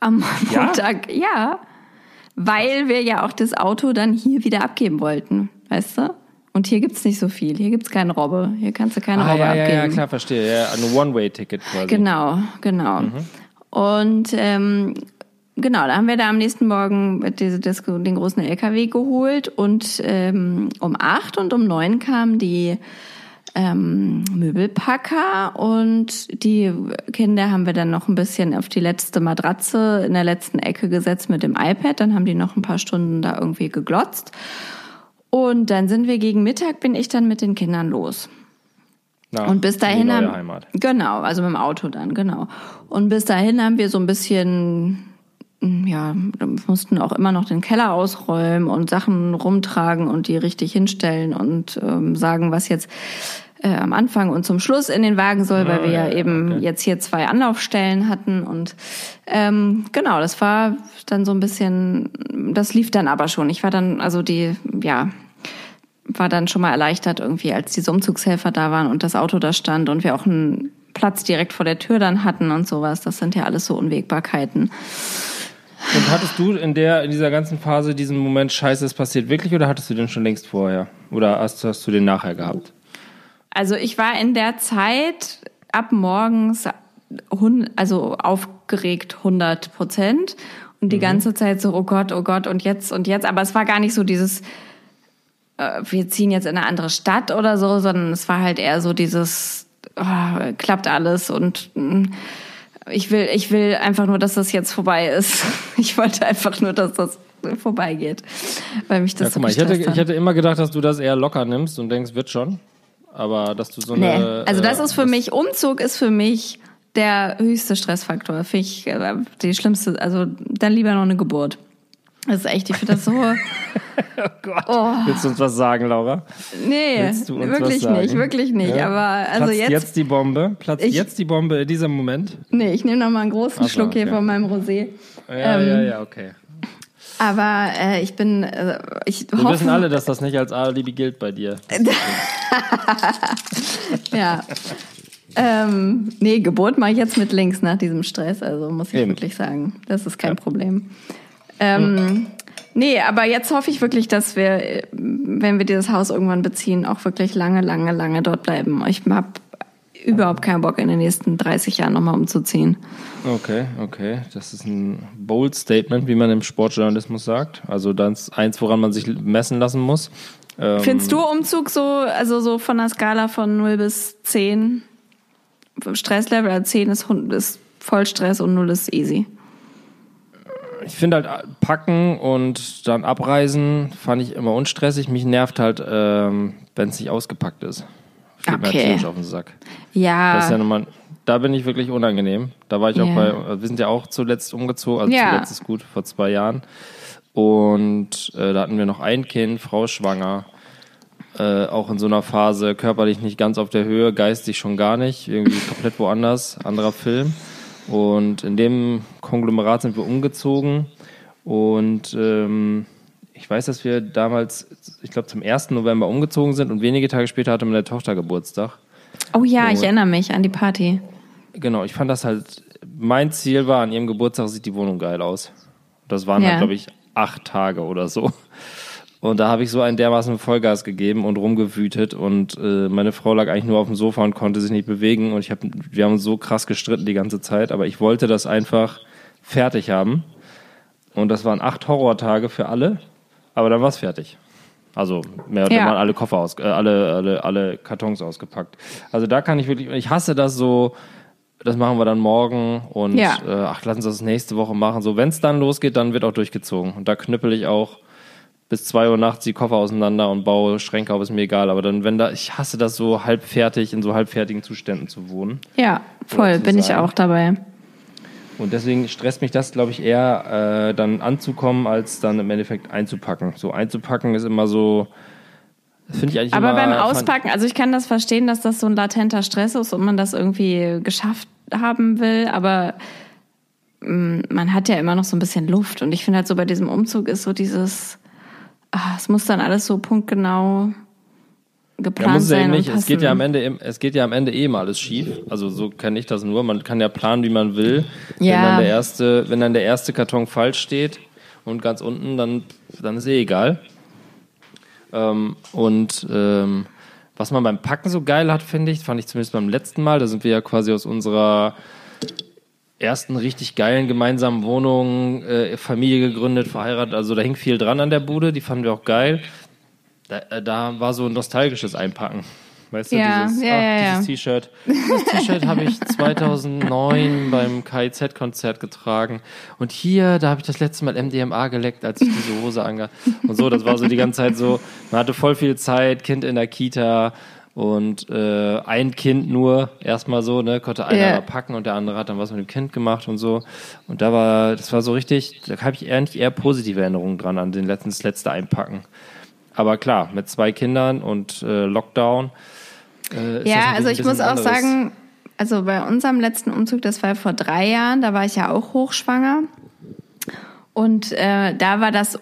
am Ja? Montag, ja, weil wir ja auch das Auto dann hier wieder abgeben wollten, weißt du? Und hier gibt's nicht so viel. Hier gibt's keine Robbe. Hier kannst du keine ah, Robbe ja, ja, abgeben. ja, klar, verstehe. Ja, ein One-Way-Ticket quasi. Genau, genau. Mhm. Und ähm, genau, da haben wir da am nächsten Morgen diese, das, den großen LKW geholt und ähm, um acht und um neun kamen die ähm, Möbelpacker und die Kinder haben wir dann noch ein bisschen auf die letzte Matratze in der letzten Ecke gesetzt mit dem iPad. Dann haben die noch ein paar Stunden da irgendwie geglotzt. Und dann sind wir gegen Mittag, bin ich dann mit den Kindern los. Na, Und bis dahin haben Heimat. genau, also mit dem Auto dann genau. Und bis dahin haben wir so ein bisschen ja, wir mussten auch immer noch den Keller ausräumen und Sachen rumtragen und die richtig hinstellen und ähm, sagen, was jetzt äh, am Anfang und zum Schluss in den Wagen soll, weil Ah, wir ja, ja, ja, eben okay. jetzt hier zwei Anlaufstellen hatten und ähm, genau, das war dann so ein bisschen, das lief dann aber schon. Ich war dann, also die, ja, war dann schon mal erleichtert irgendwie, als diese Umzugshelfer da waren und das Auto da stand und wir auch einen Platz direkt vor der Tür dann hatten und sowas. Das sind ja alles so Unwägbarkeiten. Und hattest du in der in dieser ganzen Phase diesen Moment, scheiße, es passiert wirklich, oder hattest du den schon längst vorher? Oder hast, hast du den nachher gehabt? Also ich war in der Zeit ab morgens also aufgeregt 100 Prozent und die ganze Zeit so, oh Gott, oh Gott und jetzt und jetzt. Aber es war gar nicht so dieses, äh, wir ziehen jetzt in eine andere Stadt oder so, sondern es war halt eher so dieses, oh, klappt alles und mm, ich will, ich will einfach nur, dass das jetzt vorbei ist. [laughs] Ich wollte einfach nur, dass das vorbeigeht, weil mich das Ja, so guck mal, ich hätte, hat. ich hätte immer gedacht, dass du das eher locker nimmst und denkst, wird schon. Aber dass du so Nee, eine. also das äh, ist für mich, Umzug ist für mich der höchste Stressfaktor. Finde ich äh, die schlimmste, also dann lieber noch eine Geburt. Das ist echt, ich finde das so, [laughs] Oh Gott. Willst du uns was sagen, Laura? nee, Willst du uns wirklich was sagen? nicht, wirklich nicht. Ja? Aber also Platzt jetzt, jetzt die Bombe? Platzt Ich- jetzt die Bombe in diesem Moment? nee, ich nehme noch mal einen großen Ach Schluck hier okay. von meinem Rosé. Ja, Ähm, ja, ja, okay. Aber äh, ich bin, äh, ich Wir hoffe, wissen alle, dass das nicht als Alibi gilt bei dir. [laughs] ja. ähm, nee, Geburt mache ich jetzt mit links nach diesem Stress, also muss ich Eben. wirklich sagen. Das ist kein Problem. Ähm, nee, aber jetzt hoffe ich wirklich, dass wir, wenn wir dieses Haus irgendwann beziehen, auch wirklich lange, lange, lange dort bleiben. Ich habe überhaupt keinen Bock, in den nächsten 30 Jahren nochmal umzuziehen. Okay, okay. Das ist ein bold Statement, wie man im Sportjournalismus sagt. Also das ist eins, woran man sich messen lassen muss. Ähm, Findest du Umzug so, also so von der Skala von 0 bis 10? Stresslevel 10 ist, ist Vollstress und 0 ist easy. Ich finde halt äh, packen und dann abreisen fand ich immer unstressig. Mich nervt halt, ähm, wenn es nicht ausgepackt ist. Geht Okay. mir tierisch auf den Sack. Ja. Das ist ja nochmal, da bin ich wirklich unangenehm. Da war ich auch Ja. bei, wir sind ja auch zuletzt umgezogen, also Ja. zuletzt ist gut, vor zwei Jahren. Und äh, da hatten wir noch ein Kind, Frau schwanger. Äh, auch in so einer Phase, körperlich nicht ganz auf der Höhe, geistig schon gar nicht, irgendwie komplett woanders, anderer Film. Und in dem Konglomerat sind wir umgezogen. Und ähm, ich weiß, dass wir damals, ich glaube, zum 1. November umgezogen sind und wenige Tage später hatte meine Tochter Geburtstag. oh ja, ich Oh. erinnere mich an die Party. Genau, ich fand das halt, mein Ziel war, an ihrem Geburtstag sieht die Wohnung geil aus. Das waren Ja. halt, glaube ich, acht Tage oder so. Und da habe ich so einen dermaßen Vollgas gegeben und rumgewütet und äh, meine Frau lag eigentlich nur auf dem Sofa und konnte sich nicht bewegen und ich hab, wir haben uns so krass gestritten die ganze Zeit, aber ich wollte das einfach fertig haben. Und das waren acht Horrortage für alle, aber dann war es fertig. Also mehr oder Ja. weniger alle Koffer aus, äh, alle, alle, alle Kartons ausgepackt. Also da kann ich wirklich, ich hasse das so, das machen wir dann morgen und Ja. äh, ach, lassen Sie das nächste Woche machen. So, wenn es dann losgeht, dann wird auch durchgezogen. Und da knüppel ich auch bis zwei Uhr nachts die Koffer auseinander und baue Schränke auf, ist mir egal. Aber dann, wenn da, ich hasse das so halbfertig, in so halbfertigen Zuständen zu wohnen. Ja, voll, bin ich sein. auch dabei. Und deswegen stresst mich das, glaube ich, eher äh, dann anzukommen, als dann im Endeffekt einzupacken. So einzupacken ist immer so, das finde ich eigentlich Aber beim Auspacken, also ich kann das verstehen, dass das so ein latenter Stress ist und man das irgendwie geschafft haben will, aber mm, man hat ja immer noch so ein bisschen Luft. Und ich finde halt so bei diesem Umzug ist so dieses, es muss dann alles so punktgenau Ja, geplant muss es ja sein eben und nicht. Es geht ja am Ende, es geht ja am Ende eben alles schief. Also so kenne ich das nur. Man kann ja planen, wie man will. Wenn Ja. dann der erste, wenn dann der erste Karton falsch steht und ganz unten, dann, dann ist eh egal. Ähm, und ähm, was man beim Packen so geil hat, finde ich, fand ich zumindest beim letzten Mal. Da sind wir ja quasi aus unserer ersten richtig geilen gemeinsamen Wohnung, äh, Familie gegründet, verheiratet. Also da hing viel dran an der Bude. Die fanden wir auch geil. Da, äh, da war so ein nostalgisches Einpacken. Weißt du, Ja, dieses, ja, ach, ja, dieses T-Shirt. Dieses T-Shirt habe ich [laughs] 2009 beim KIZ-Konzert getragen. Und hier, da habe ich das letzte Mal MDMA geleckt, als ich diese Hose angehabt Und so, das war so die ganze Zeit so, man hatte voll viel Zeit, Kind in der Kita und äh, ein Kind nur, erstmal so, ne, konnte einer mal packen und der andere hat dann was mit dem Kind gemacht und so. Und da war, das war so richtig, da habe ich eigentlich eher positive Erinnerungen dran an den letzten, das letzte Einpacken. Aber klar, mit zwei Kindern und äh, Lockdown. Äh, ist das Ja, also ich muss auch anderes. sagen, also bei unserem letzten Umzug, das war vor drei Jahren, da war ich ja auch hochschwanger. Und äh, da war das, da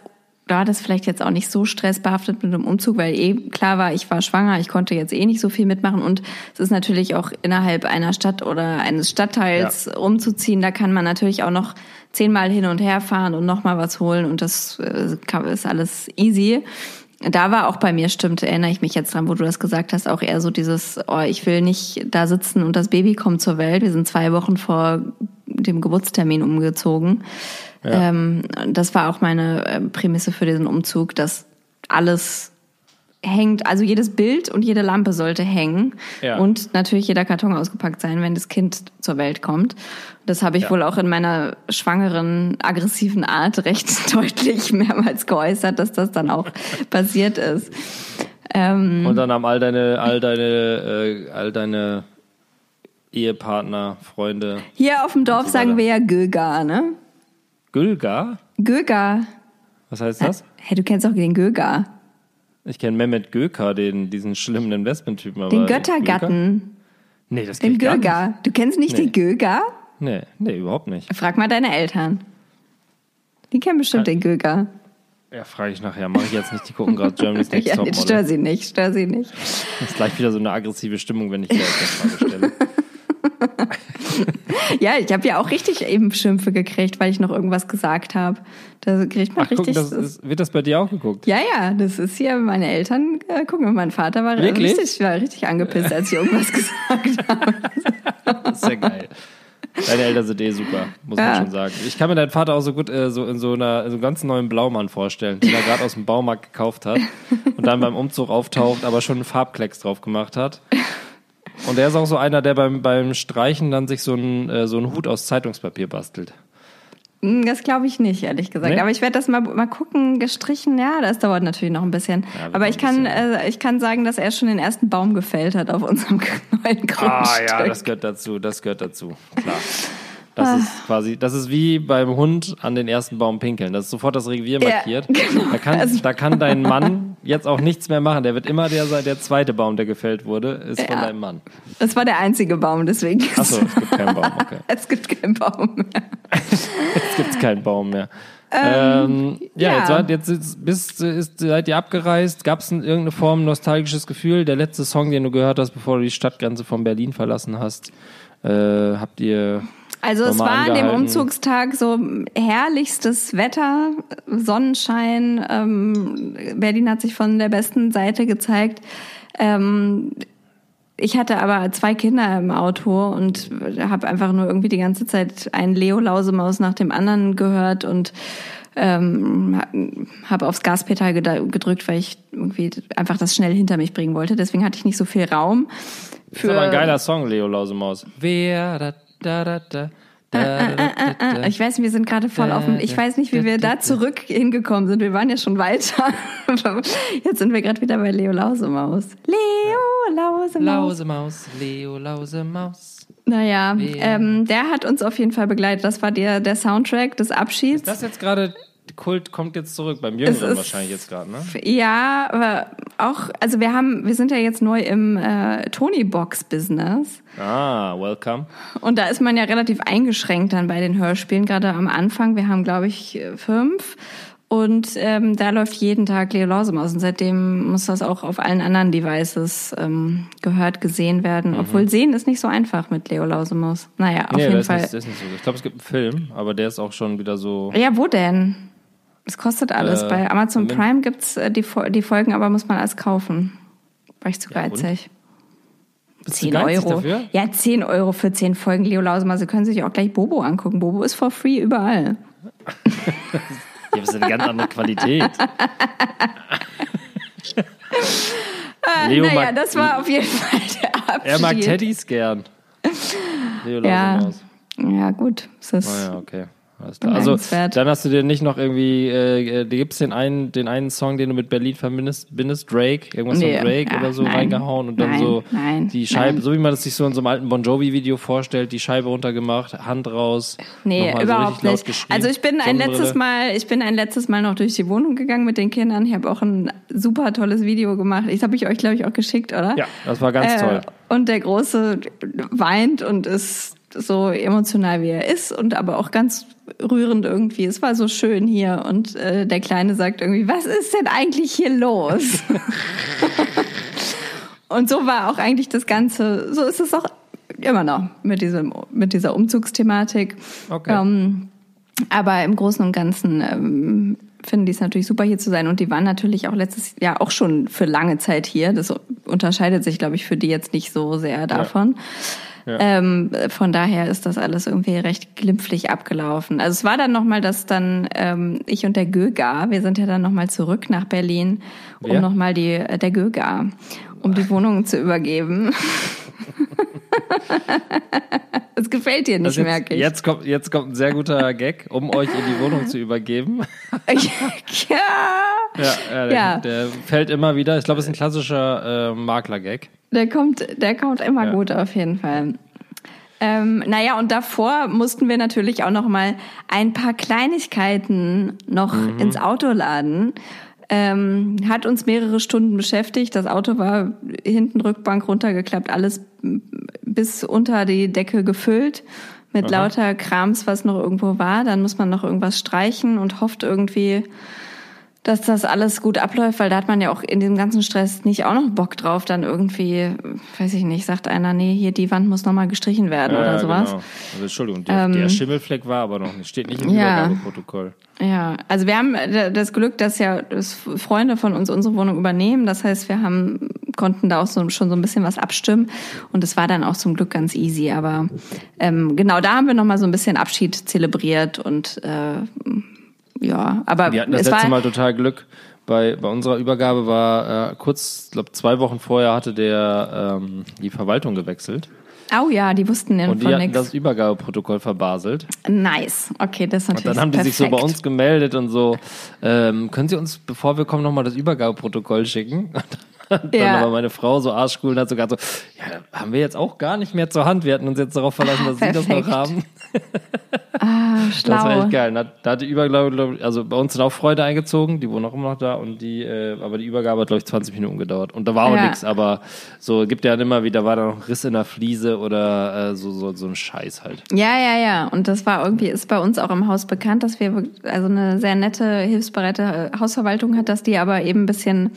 war das vielleicht jetzt auch nicht so stressbehaftet mit dem Umzug, weil eh klar war, ich war schwanger, ich konnte jetzt eh nicht so viel mitmachen und es ist natürlich auch innerhalb einer Stadt oder eines Stadtteils umzuziehen, da kann man natürlich auch noch zehnmal hin und her fahren und nochmal was holen und das äh, ist alles easy. Da war auch bei mir, stimmt, erinnere ich mich jetzt dran, wo du das gesagt hast, auch eher so dieses, oh, ich will nicht da sitzen und das Baby kommt zur Welt. Wir sind zwei Wochen vor dem Geburtstermin umgezogen. Ähm, das war auch meine äh, Prämisse für diesen Umzug, dass alles hängt, also jedes Bild und jede Lampe sollte hängen Ja. und natürlich jeder Karton ausgepackt sein, wenn das Kind zur Welt kommt. Das habe ich Ja. wohl auch in meiner schwangeren, aggressiven Art [laughs] recht deutlich mehrmals geäußert, dass das dann auch [laughs] passiert ist. Ähm, Und dann haben all deine, all deine, äh, all deine Ehepartner, Freunde. hier auf dem Dorf so sagen wir ja Göga, ne? Gülga? Göga. Was heißt das? Hey, du kennst auch den Göga. Ich kenne Mehmet Göker, den, diesen schlimmen Investmenttypen. Den Göker? Göttergatten. Nee, das kenn Den ich gar nicht. Göga. Du kennst nicht Nee. den Göga? Nee, nee, überhaupt nicht. Frag mal deine Eltern. Die kennen bestimmt den Göga. Ja, frage ich nachher. Mache ich jetzt nicht. Die gucken gerade Germany's [laughs] Next Ja, Top stör Model. sie nicht, stör sie nicht. Das ist gleich wieder so eine aggressive Stimmung, wenn ich dir jetzt eine [laughs] Frage stelle. [laughs] Ja, ich habe ja auch richtig eben Schimpfe gekriegt, weil ich noch irgendwas gesagt habe. Da kriegt man Ach, guck, richtig. das ist, wird das bei dir auch geguckt? ja, ja, das ist hier, meine Eltern äh, gucken, mein Vater war Wirklich? richtig, war richtig angepisst, als ich irgendwas [laughs] gesagt habe. Das ist ja geil. Deine Eltern sind eh super, muss Ja. man schon sagen. Ich kann mir deinen Vater auch so gut äh, so in so einer in so einem ganz neuen Blaumann vorstellen, den er gerade aus dem Baumarkt gekauft hat und dann beim Umzug auftaucht, aber schon einen Farbklecks drauf gemacht hat. Und er ist auch so einer, der beim, beim Streichen dann sich so einen, äh, so einen Hut aus Zeitungspapier bastelt. Hm, Das glaube ich nicht, ehrlich gesagt. Nee? Aber ich werde das mal, mal gucken. Gestrichen, ja, das dauert natürlich noch ein bisschen. Ja, Aber ich kann, äh, ich kann sagen, dass er schon den ersten Baum gefällt hat auf unserem [laughs] neuen Grundstück. Ah ja, das gehört dazu, das gehört dazu, klar. [laughs] Das ist quasi, das ist wie beim Hund an den ersten Baum pinkeln. Das ist sofort das Revier Ja, markiert. [laughs] genau. Da, kann, Also- da kann dein Mann [laughs] jetzt auch nichts mehr machen. Der wird immer der sein, der zweite Baum, der gefällt wurde, ist von Ja. deinem Mann. Das war der einzige Baum, deswegen. Achso, es gibt keinen Baum, okay. [laughs] es gibt keinen Baum mehr. Jetzt gibt's keinen Baum mehr. Ähm, ja, ja. jetzt, war, jetzt ist, bist, ist, seid ihr abgereist. Gab es irgendeine Form nostalgisches Gefühl? Der letzte Song, den du gehört hast, bevor du die Stadtgrenze von Berlin verlassen hast, äh, habt ihr Also es war an dem. Umzugstag so herrlichstes Wetter, Sonnenschein. Ähm, Berlin hat sich von der besten Seite gezeigt. Ähm, ich hatte aber zwei Kinder im Auto und habe einfach nur irgendwie die ganze Zeit einen Leo Lausemaus nach dem anderen gehört und ähm, habe aufs Gaspedal gedrückt, weil ich irgendwie einfach das schnell hinter mich bringen wollte. Deswegen hatte ich nicht so viel Raum. Das ist aber ein geiler Song, Leo Lausemaus. Wer da da da da. da, da, da, da. Ich weiß, wir sind gerade voll auf dem, ich weiß nicht, wie wir da zurück hingekommen sind. Wir waren ja schon weiter. [laughs] Jetzt sind wir gerade wieder bei Leo Lausemaus. Leo Lausemaus. Lausemaus, Leo Lausemaus. Naja, ähm, der hat uns auf jeden Fall begleitet. Das war der, der Soundtrack des Abschieds. Das jetzt gerade, Kult kommt jetzt zurück, beim Jüngeren ist- wahrscheinlich jetzt gerade, ne? Ja, aber auch, also wir haben, wir sind ja jetzt neu im äh, Tony-Box-Business. Ah, welcome. Und da ist man ja relativ eingeschränkt dann bei den Hörspielen, gerade am Anfang. Wir haben, glaube ich, fünf. Und ähm, da läuft jeden Tag Leo Lausemaus. Und seitdem muss das auch auf allen anderen Devices ähm, gehört, gesehen werden. Obwohl sehen ist nicht so einfach mit Leo Lausemaus. Naja, auf Mhm. nee, jeden das ist, Fall. nicht, das ist nicht so. Ich glaube, es gibt einen Film, aber der ist auch schon wieder so. Ja, wo denn? Es kostet alles. Äh, Bei Amazon wenn- Prime gibt's äh, die, die Folgen, aber muss man alles kaufen. War ich zu Ja, und? geizig. Du 10 geizig Euro. Dafür? Ja, 10 Euro für 10 Folgen Leo Lausemaus. Sie können sich auch gleich Bobo angucken. Bobo ist for free überall. [laughs] Ja, das ist eine ganz andere Qualität. Leo naja, mag, das war auf jeden Fall der [laughs] Abschied. er mag Teddys gern. Leo Ja, ja gut. Es ist, Ah ja, okay. Also, dann hast du dir nicht noch irgendwie, äh, gibt es den einen, den einen Song, den du mit Berlin verbindest, bindest, Drake, irgendwas Nee, von Drake ja, oder so nein, reingehauen und dann nein, so nein, die Scheibe, so wie man das sich so in so einem alten Bon Jovi-Video vorstellt, die Scheibe runtergemacht, Hand raus. Nee, so überhaupt laut nicht. Also ich bin ein letztes Mal, ich bin ein letztes Mal noch durch die Wohnung gegangen mit den Kindern. Ich habe auch ein super tolles Video gemacht. Ich habe ich euch, glaube ich, auch geschickt, oder? Ja, das war ganz Äh, toll. Und der Große weint und ist so emotional, wie er ist und aber auch ganz rührend irgendwie. Es war so schön hier und äh, der Kleine sagt irgendwie, was ist denn eigentlich hier los? [laughs] und so war auch eigentlich das Ganze, so ist es auch immer noch mit diesem, mit dieser Umzugsthematik. Okay. Ähm, aber im Großen und Ganzen ähm, finden die es natürlich super hier zu sein und die waren natürlich auch letztes Jahr auch schon für lange Zeit hier. Das unterscheidet sich, glaube ich, für die jetzt nicht so sehr davon. Ja. Ähm, von daher ist das alles irgendwie recht glimpflich abgelaufen. Also es war dann nochmal, dass dann ähm, ich und der Göga, wir sind ja dann nochmal zurück nach Berlin, um Wer? nochmal die, äh, der Göga, um die Wohnung zu übergeben. [laughs] [laughs] Es gefällt dir nicht, Also jetzt, merke ich. jetzt, kommt, jetzt kommt ein sehr guter Gag, um euch in die Wohnung zu übergeben. [laughs] ja. Ja, ja, der, Ja. der fällt immer wieder. Ich glaube, es ist ein klassischer äh, Makler-Gag. Der kommt, der kommt immer Ja. gut auf jeden Fall. Ähm, naja, und davor mussten wir natürlich auch noch mal ein paar Kleinigkeiten noch Mhm. ins Auto laden. Ähm, hat uns mehrere Stunden beschäftigt. Das Auto war hinten Rückbank runtergeklappt, alles bis unter die Decke gefüllt mit lauter Krams, was noch irgendwo war. Dann muss man noch irgendwas streichen und hofft irgendwie, dass das alles gut abläuft, weil da hat man ja auch in dem ganzen Stress nicht auch noch Bock drauf, dann irgendwie, weiß ich nicht, sagt einer, nee, hier die Wand muss nochmal gestrichen werden Ja, oder ja, sowas. Genau. Also, Entschuldigung, der, der Schimmelfleck war aber noch nicht. Steht nicht im Ja. Übergabeprotokoll. Ja, also wir haben das Glück, dass ja Freunde von uns unsere Wohnung übernehmen. Das heißt, wir haben konnten da auch so, schon so ein bisschen was abstimmen und es war dann auch zum Glück ganz easy. Aber ähm, genau, da haben wir noch mal so ein bisschen Abschied zelebriert und äh, ja, aber Wir hatten das letzte Mal total Glück. bei, bei unserer Übergabe war äh, kurz, glaube zwei Wochen vorher hatte der ähm, die Verwaltung gewechselt. Oh ja, die wussten ja Und die von hatten nichts. das Übergabeprotokoll verbaselt. Nice. Okay, das ist Und natürlich dann haben die sich so bei perfekt. uns gemeldet und so, ähm, können Sie uns, bevor wir kommen, nochmal das Übergabeprotokoll schicken? Und [laughs] dann Ja. aber meine Frau so arschcool und hat sogar so, ja, haben wir jetzt auch gar nicht mehr zur Hand. Wir hatten uns jetzt darauf verlassen, dass Sie das noch haben. Ah, [laughs] Das war echt geil. Da, da hat die Übergabe, also bei uns sind auch Freude eingezogen, die wohnen auch immer noch da und die, äh, aber die Übergabe hat, glaube ich, 20 Minuten gedauert. Und da war auch Ja. nichts, aber so gibt ja immer wieder, war da noch Riss in der Fliese oder äh, so, so, so ein Scheiß halt. Ja, ja, ja. Und das war irgendwie, ist bei uns auch im Haus bekannt, dass wir also eine sehr nette, hilfsbereite äh, Hausverwaltung hat, dass die aber eben ein bisschen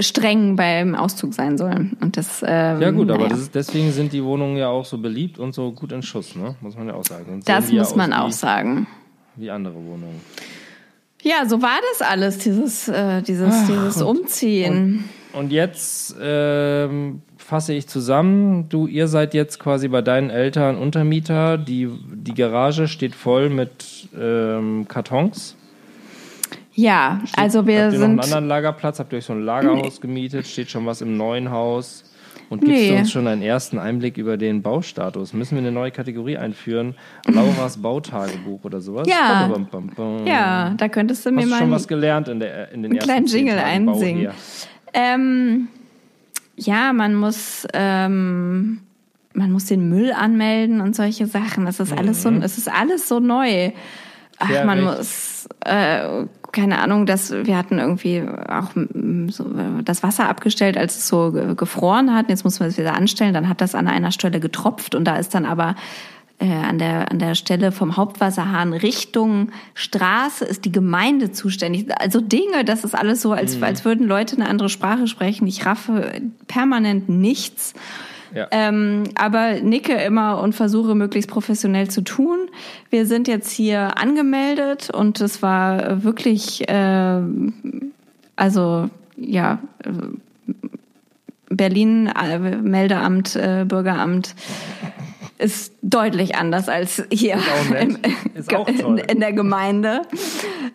streng beim Auszug sein sollen. Und das, ähm, Ja gut, aber das ist, deswegen sind die Wohnungen ja auch so beliebt und so gut in Schuss, ne? Muss man ja auch sagen. Sonst das muss ja man auch wie, sagen. Wie andere Wohnungen. Ja, so war das alles, dieses, äh, dieses, dieses Umziehen. Und jetzt ähm, fasse ich zusammen. Du, ihr seid jetzt quasi bei deinen Eltern Untermieter. Die, die Garage steht voll mit ähm, Kartons. Ja, also wir Habt ihr noch einen sind. anderen Lagerplatz? Habt ihr euch so ein Lagerhaus gemietet? Steht schon was im neuen Haus? Und gibst Nee. du uns schon einen ersten Einblick über den Baustatus? Müssen wir eine neue Kategorie einführen? Lauras Bautagebuch oder sowas? Ja. Bam, bam, bam. Ja, da könntest du mir Hast mal schon einen was gelernt in, der, in den einen ersten kleinen Jingle Tagen einsingen. Ähm, ja, man muss, ähm, man muss den Müll anmelden und solche Sachen. Das ist alles so, es ist alles so neu. Ach, Sehr man recht. muss, äh, keine Ahnung, dass wir hatten irgendwie auch so, äh, das Wasser abgestellt, als es so ge- gefroren hat. Jetzt muss man es wieder anstellen. Dann hat das an einer Stelle getropft und da ist dann aber äh, an der an der Stelle vom Hauptwasserhahn Richtung Straße ist die Gemeinde zuständig. Also Dinge, das ist alles so, als als würden Leute eine andere Sprache sprechen. Ich raffe permanent nichts. Ähm, aber nicke immer und versuche möglichst professionell zu tun. Wir sind jetzt hier angemeldet und es war wirklich, äh, also ja, Berlin äh, Meldeamt, äh, Bürgeramt ist deutlich anders als hier [laughs] in, toll. in der Gemeinde.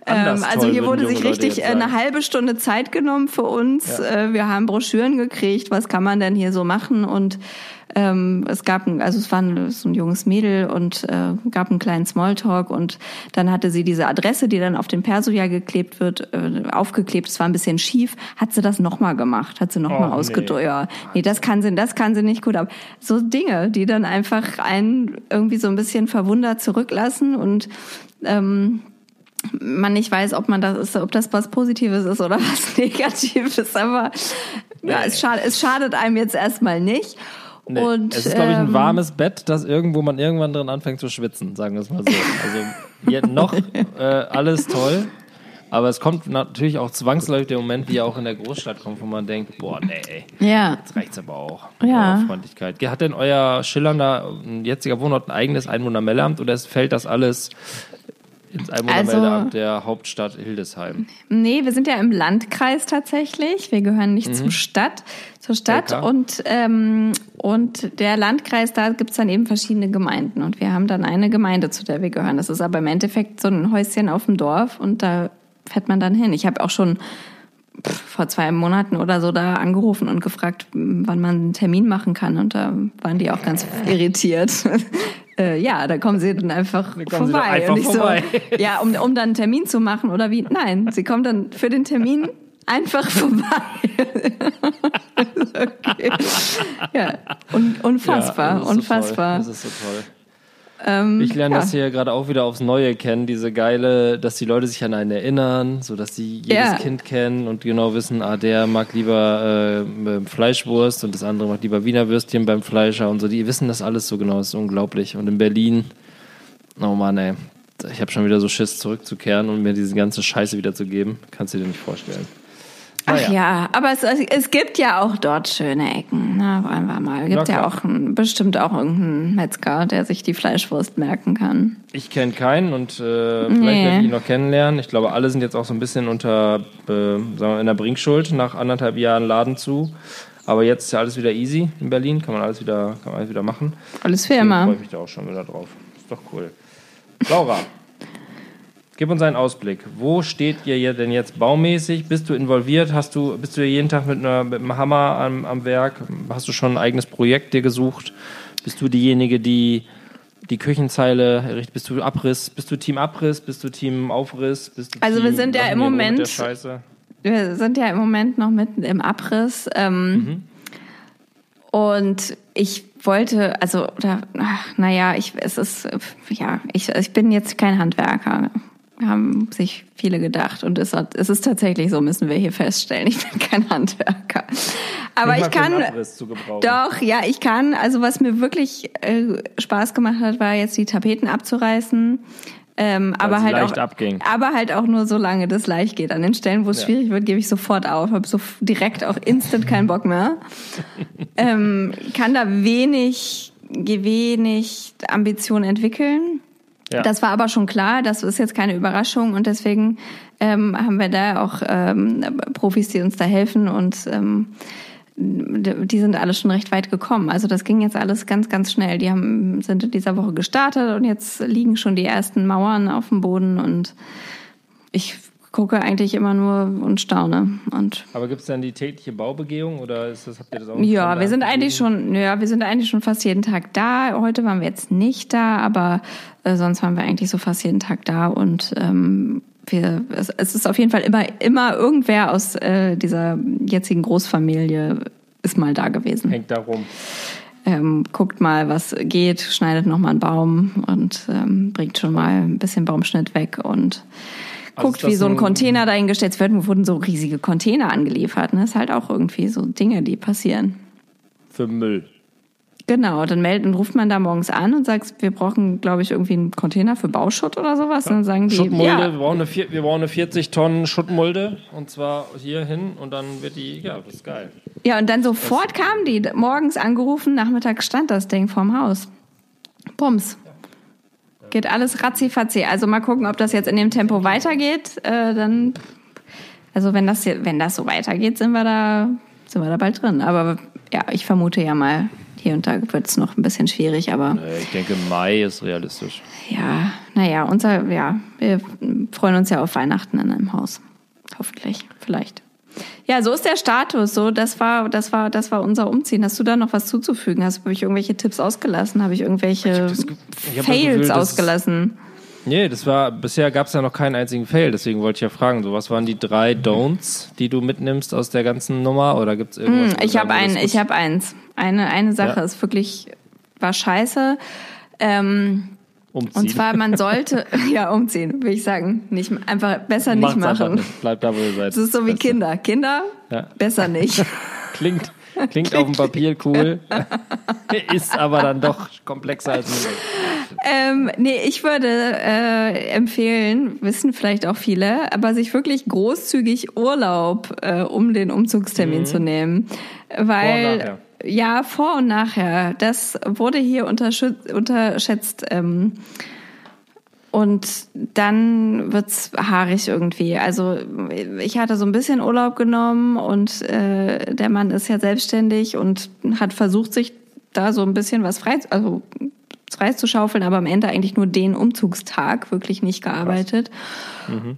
Ähm, also hier wurde sich richtig äh, eine halbe Stunde Zeit genommen für uns. Ja. Äh, Wir haben Broschüren gekriegt, was kann man denn hier so machen und ähm, es gab, ein, also es war ein, so ein junges Mädel und äh, gab einen kleinen Smalltalk und dann hatte sie diese Adresse, die dann auf den Perso ja geklebt wird, äh, aufgeklebt. Es war ein bisschen schief. Hat sie das nochmal gemacht? Hat sie nochmal Oh, ausgedrückt? nee. Ja, nee, das kann sie, das kann sie nicht gut. Aber so Dinge, die dann einfach einen irgendwie so ein bisschen verwundert zurücklassen und ähm, man nicht weiß, ob man das ist, ob das was Positives ist oder [laughs] was Negatives, aber ja, es, schadet, es schadet einem jetzt erstmal nicht. Nee, Und, es ist, glaube ich, ein ähm, warmes Bett, das irgendwo man irgendwann drin anfängt zu schwitzen, sagen wir es mal so. Also hier noch [laughs] äh, alles toll, aber es kommt natürlich auch zwangsläufig der Moment, wie er auch in der Großstadt kommt, wo man denkt, boah, nee, Ja, jetzt reicht's aber auch. Ja. Freundlichkeit. Hat denn euer schillernder jetziger Wohnort ein eigenes Einwohnermeldeamt oder es fällt das alles ins Einwohnermeldeamt Also- der Hauptstadt Hildesheim? nee, wir sind ja im Landkreis tatsächlich. Wir gehören nicht zur Stadt, zur Stadt LK. und ähm, und der Landkreis, da gibt's dann eben verschiedene Gemeinden und wir haben dann eine Gemeinde, zu der wir gehören. Das ist aber im Endeffekt so ein Häuschen auf dem Dorf und da fährt man dann hin. Ich habe auch schon pff, vor zwei Monaten oder so da angerufen und gefragt, wann man einen Termin machen kann. Und da waren die auch ganz [laughs] irritiert. [laughs] äh, ja, da kommen sie dann einfach dann vorbei. einfach und ich vorbei. so, [laughs] ja, um, um dann einen Termin zu machen oder wie? Nein, sie kommen dann für den Termin einfach vorbei. okay. Ja, un, unfassbar, Ja, das so unfassbar. Toll. Das ist so toll. Ähm, Ich lerne ja. das hier gerade auch wieder aufs Neue kennen, diese geile, dass die Leute sich an einen erinnern, so dass sie jedes Ja. Kind kennen und genau wissen, ah, der mag lieber äh, Fleischwurst und das andere mag lieber Wiener Würstchen beim Fleischer und so. Die wissen das alles so genau, das ist unglaublich. Und in Berlin, oh Mann, ey, ich habe schon wieder so Schiss zurückzukehren und mir diese ganze Scheiße wieder zu geben. Kannst du dir nicht vorstellen. Ach Naja. ja, aber es, es gibt ja auch dort schöne Ecken. Na, wollen wir mal. Es gibt ja auch ein, bestimmt auch irgendeinen Metzger, der sich die Fleischwurst merken kann. Ich kenne keinen und äh, vielleicht Nee. werde ich ihn noch kennenlernen. Ich glaube, alle sind jetzt auch so ein bisschen unter, äh, sagen wir, in der Bringschuld nach anderthalb Jahren Laden zu. Aber jetzt ist ja alles wieder easy in Berlin, kann man alles wieder, kann man alles wieder machen. Alles für immer. freue ich mich da auch schon wieder drauf. Ist doch cool. Laura, Gib uns einen Ausblick. Wo steht ihr denn jetzt baumäßig? Bist du involviert? Hast du, bist du jeden Tag mit, einer, mit einem Hammer am, am Werk? Hast du schon ein eigenes Projekt dir gesucht? Bist du diejenige, die die Küchenzeile errichtet? Bist du Abriss? Bist du Team Abriss? Bist du Team Aufriss? Bist du Also Team, wir sind ja im Moment-? Wir sind ja im Moment noch mitten im Abriss. Ähm, Und ich wollte, also, oder, ach, naja, ich, es ist, ja, ich, ich bin jetzt kein Handwerker. Haben sich viele gedacht. Und es, hat, es ist tatsächlich so, müssen wir hier feststellen. Ich bin kein Handwerker. Aber ich kann, doch, ja, ich kann. Also was mir wirklich äh, Spaß gemacht hat, war jetzt die Tapeten abzureißen. Ähm, aber halt auch, abging. aber halt auch nur so lange das leicht geht. An den Stellen, wo es Ja. schwierig wird, gebe ich sofort auf. Habe so direkt auch instant keinen Bock mehr. [laughs] ähm, kann da wenig, wenig Ambition entwickeln. Ja. Das war aber schon klar, das ist jetzt keine Überraschung und deswegen ähm, haben wir da auch ähm, Profis, die uns da helfen und ähm, die sind alle schon recht weit gekommen. Also das ging jetzt alles ganz, ganz schnell. Die haben, sind in dieser Woche gestartet und jetzt liegen schon die ersten Mauern auf dem Boden und ich gucke eigentlich immer nur und staune. Und Aber gibt es dann die tägliche Baubegehung oder ist das, habt ihr das auch nicht ja, wir sind eigentlich schon, ja, wir sind eigentlich schon fast jeden Tag da. Heute waren wir jetzt nicht da, aber äh, sonst waren wir eigentlich so fast jeden Tag da und ähm, wir, es, es ist auf jeden Fall immer, immer irgendwer aus äh, dieser jetzigen Großfamilie ist mal da gewesen. Hängt da rum. Ähm, guckt mal, was geht, schneidet noch mal einen Baum und ähm, bringt schon mal ein bisschen Baumschnitt weg und guckt, ist das wie so ein ein- Container dahingestellt wird. Wo wurden so riesige Container angeliefert. Ne? ist halt auch irgendwie so Dinge, die passieren. Für Müll. Genau, dann meldet und ruft man da morgens an und sagt, wir brauchen, glaube ich, irgendwie einen Container für Bauschutt oder sowas. Und dann sagen die, Schuttmulde, ja, wir, brauchen eine, vier- wir brauchen eine 40 Tonnen Schuttmulde und zwar hier hin und dann wird die, ja, das ist geil. ja, und dann sofort kamen die, morgens angerufen, nachmittags stand das Ding vorm Haus. Bums. Geht alles ratzi-fatzi. Also mal gucken, ob das jetzt in dem Tempo weitergeht. Äh, dann, also wenn das, hier, wenn das so weitergeht, sind wir da, sind wir da bald drin. Aber ja, ich vermute ja mal, hier und da wird es noch ein bisschen schwierig, aber Ich denke, Mai ist realistisch. ja, naja, unser, ja, wir freuen uns ja auf Weihnachten in einem Haus. Hoffentlich, vielleicht. Ja, so ist der Status. So, das war, das war, das war unser Umziehen. Hast du da noch was zuzufügen? Hast habe ich irgendwelche Tipps ausgelassen? Habe ich irgendwelche das ich hab das Fails Gefühl, ausgelassen? Nee, das war, bisher gab es ja noch keinen einzigen Fail, deswegen wollte ich ja fragen, so was waren die drei Don'ts, die du mitnimmst aus der ganzen Nummer oder gibt es irgendwas? Hm, wo du ich habe sagen ein, würdest, ich habe eins. Eine, eine Sache Ja. ist wirklich war scheiße. Ähm, umziehen. und zwar man sollte [laughs] ja umziehen, würde ich sagen, nicht einfach besser nicht Macht's einfach machen. Nicht. Bleibt da, wo ihr seid. Das ist so wie. Kinder. Kinder Ja. besser nicht. [laughs] Klingt, klingt auf dem Papier cool, [laughs] ist aber dann doch komplexer als möglich. Ähm, nee, ich würde äh, empfehlen, wissen vielleicht auch viele, aber sich wirklich großzügig Urlaub äh, um den Umzugstermin zu nehmen. Weil, nachher. ja, vor und nachher. Das wurde hier unterschätzt. Ähm, und dann wird's haarig irgendwie. Also ich hatte so ein bisschen Urlaub genommen und äh, der Mann ist ja selbstständig und hat versucht, sich da so ein bisschen was frei, also frei zu schaufeln, aber am Ende eigentlich nur den Umzugstag wirklich nicht gearbeitet.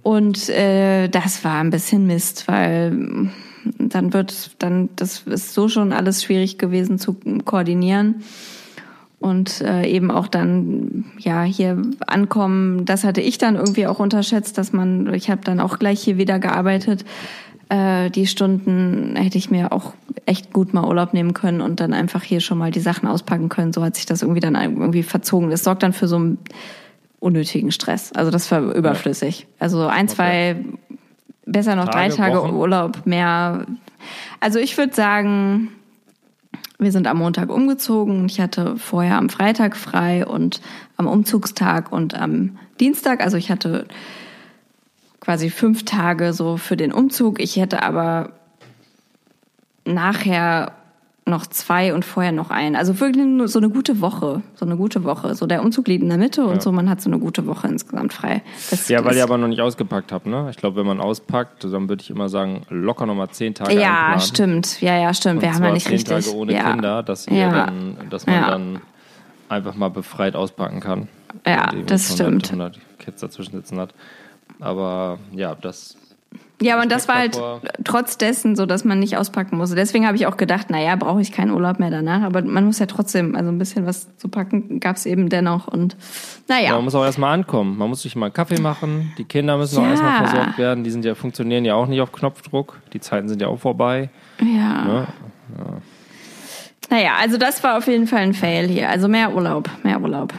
Und äh, das war ein bisschen Mist, weil dann wird dann das ist so schon alles schwierig gewesen zu koordinieren und äh, eben auch dann ja hier ankommen. Das hatte ich dann irgendwie auch unterschätzt, dass man ich habe dann auch gleich hier wieder gearbeitet. Äh, die Stunden hätte ich mir auch echt gut mal Urlaub nehmen können und dann einfach hier schon mal die Sachen auspacken können. So hat sich das irgendwie dann irgendwie verzogen. Das sorgt dann für so einen unnötigen Stress. Also das war überflüssig. Also ein, zwei, besser noch drei Tage, Tage Wochen? Urlaub mehr. Also ich würde sagen, wir sind am Montag umgezogen und ich hatte vorher am Freitag frei und am Umzugstag und am Dienstag. Also ich hatte quasi fünf Tage so für den Umzug. Ich hätte aber nachher noch zwei und vorher noch einen. Also wirklich nur so eine gute Woche. So eine gute Woche. So der Umzug liegt in der Mitte und so, man hat so eine gute Woche insgesamt frei. Das Ja, weil ihr aber noch nicht ausgepackt habt, ne? Ich glaube, wenn man auspackt, dann würde ich immer sagen, locker nochmal zehn Tage Ja, einplanen. stimmt. Ja, ja, stimmt. Und Wir haben ja nicht zehn richtig. Tage ohne ja. Kinder, dass ihr Ja. dann, dass man Ja. dann einfach mal befreit auspacken kann. Ja, das 100, stimmt. 100 Kids dazwischen sitzen hat. Aber ja, das Ja, und das war halt davor- trotz dessen so, dass man nicht auspacken musste. Deswegen habe ich auch gedacht, naja, brauche ich keinen Urlaub mehr danach. Aber man muss ja trotzdem, also ein bisschen was zu packen gab es eben dennoch. Und naja, Man muss auch erstmal ankommen. Man muss sich mal einen Kaffee machen. Die Kinder müssen auch Ja. erstmal versorgt werden. Die sind ja, funktionieren ja auch nicht auf Knopfdruck. Die Zeiten sind ja auch vorbei. ja. Ne? Naja, also das war auf jeden Fall ein Fail hier. Also mehr Urlaub, mehr Urlaub.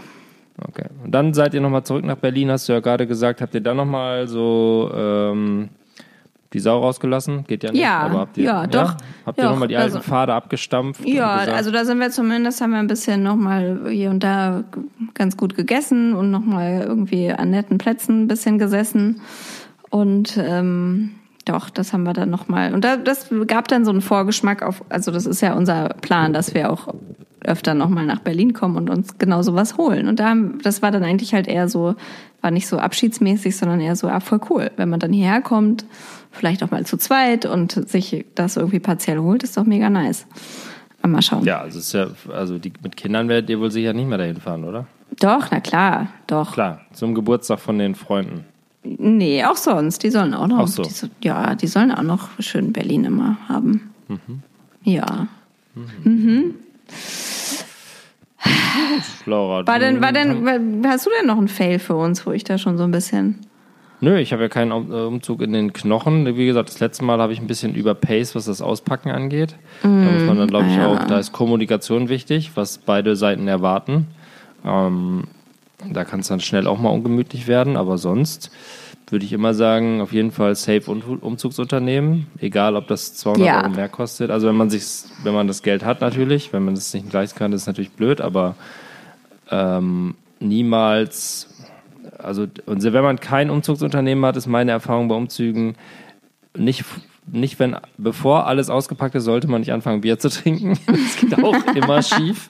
Okay. Und dann seid ihr nochmal zurück nach Berlin, hast du ja gerade gesagt. Habt ihr dann nochmal so ähm, die Sau rausgelassen? Geht ja nicht. Ja, aber habt ihr, ja, doch. Habt ihr nochmal die alten also- Pfade abgestampft? Ja, also da sind wir zumindest, haben wir ein bisschen nochmal hier und da ganz gut gegessen und nochmal irgendwie an netten Plätzen ein bisschen gesessen. Und ähm, doch, das haben wir dann nochmal. Und da, das gab dann so einen Vorgeschmack auf, also das ist ja unser Plan, dass wir auch öfter nochmal nach Berlin kommen und uns genau sowas holen. Und da, haben- das war dann eigentlich halt eher so, war nicht so abschiedsmäßig, sondern eher so, ah, voll cool. Wenn man dann hierher kommt, vielleicht auch mal zu zweit und sich das irgendwie partiell holt, ist doch mega nice. Aber Mal schauen. ja, also, ist ja, also die, mit Kindern werdet ihr wohl sicher nicht mehr dahin fahren, oder? Doch, na klar, doch. Klar, zum Geburtstag von den Freunden. Nee, auch sonst. Die sollen auch noch. Ach so. Die, so- ja, die sollen auch noch schön Berlin immer haben. Mhm. Ja. Laura, War denn, war denn, hast du denn noch einen Fail für uns, wo ich da schon so ein bisschen. Nö, ich habe ja keinen äh, Umzug in den Knochen. Wie gesagt, das letzte Mal habe ich ein bisschen überpaced, was das Auspacken angeht. da muss man dann, glaube ich, ja. auch, da ist Kommunikation wichtig, was beide Seiten erwarten. Ähm, da kann es dann schnell auch mal ungemütlich werden, aber sonst würde ich immer sagen, auf jeden Fall Safe Umzugsunternehmen, egal ob das 200 Ja. Euro mehr kostet. Also wenn man sich, wenn man das Geld hat natürlich, wenn man das nicht leisten kann, ist es natürlich blöd, aber ähm, niemals also und wenn man kein Umzugsunternehmen hat, ist meine Erfahrung bei Umzügen nicht, nicht wenn, bevor alles ausgepackt ist, sollte man nicht anfangen, Bier zu trinken. [laughs] Das geht auch immer schief.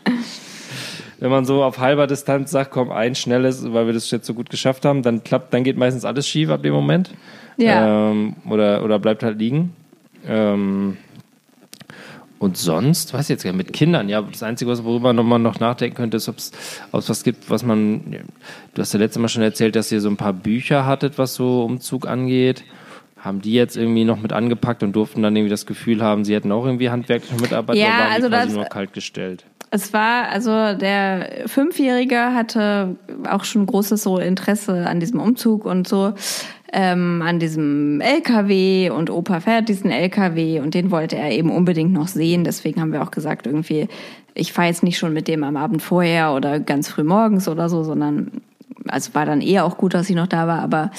Wenn man so auf halber Distanz sagt, komm, ein schnelles, weil wir das jetzt so gut geschafft haben, dann klappt, dann geht meistens alles schief ab dem Moment. Ja. Ähm, oder, oder bleibt halt liegen. Ähm, und sonst, ich jetzt mit Kindern, ja, das Einzige, was- worüber man noch nachdenken könnte, ist, ob es was gibt, was man, du hast ja letztes Mal schon erzählt, dass ihr so ein paar Bücher hattet, was so Umzug angeht. Haben die jetzt irgendwie noch mit angepackt und durften dann irgendwie das Gefühl haben, sie hätten auch irgendwie handwerkliche Mitarbeiter Ja, oder waren also die quasi das- nur kalt gestellt? Es war, also der Fünfjährige hatte auch schon großes so Interesse an diesem Umzug und so, ähm, an diesem LKW und Opa fährt diesen LKW und den wollte er eben unbedingt noch sehen. Deswegen haben wir auch gesagt, irgendwie, ich fahre jetzt nicht schon mit dem am Abend vorher oder ganz früh morgens oder so, sondern also war dann eher auch gut, dass ich noch da war, aber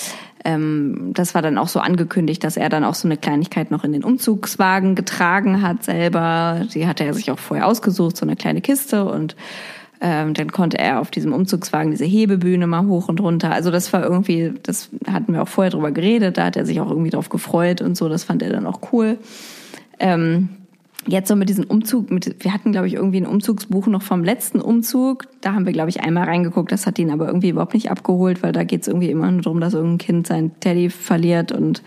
ähm, das war dann auch so angekündigt, dass er dann auch so eine Kleinigkeit noch in den Umzugswagen getragen hat selber. Die hatte er sich auch vorher ausgesucht, so eine kleine Kiste und ähm, dann konnte er auf diesem Umzugswagen diese Hebebühne mal hoch und runter. Also das war irgendwie, das hatten wir auch vorher drüber geredet, da hat er sich auch irgendwie drauf gefreut und so, das fand er dann auch cool. Ähm, Jetzt so mit diesem Umzug, mit, wir hatten, glaube ich, irgendwie ein Umzugsbuch noch vom letzten Umzug. Da haben wir, glaube ich, einmal reingeguckt. Das hat ihn aber irgendwie überhaupt nicht abgeholt, weil da geht es irgendwie immer nur darum, dass irgendein Kind sein Teddy verliert und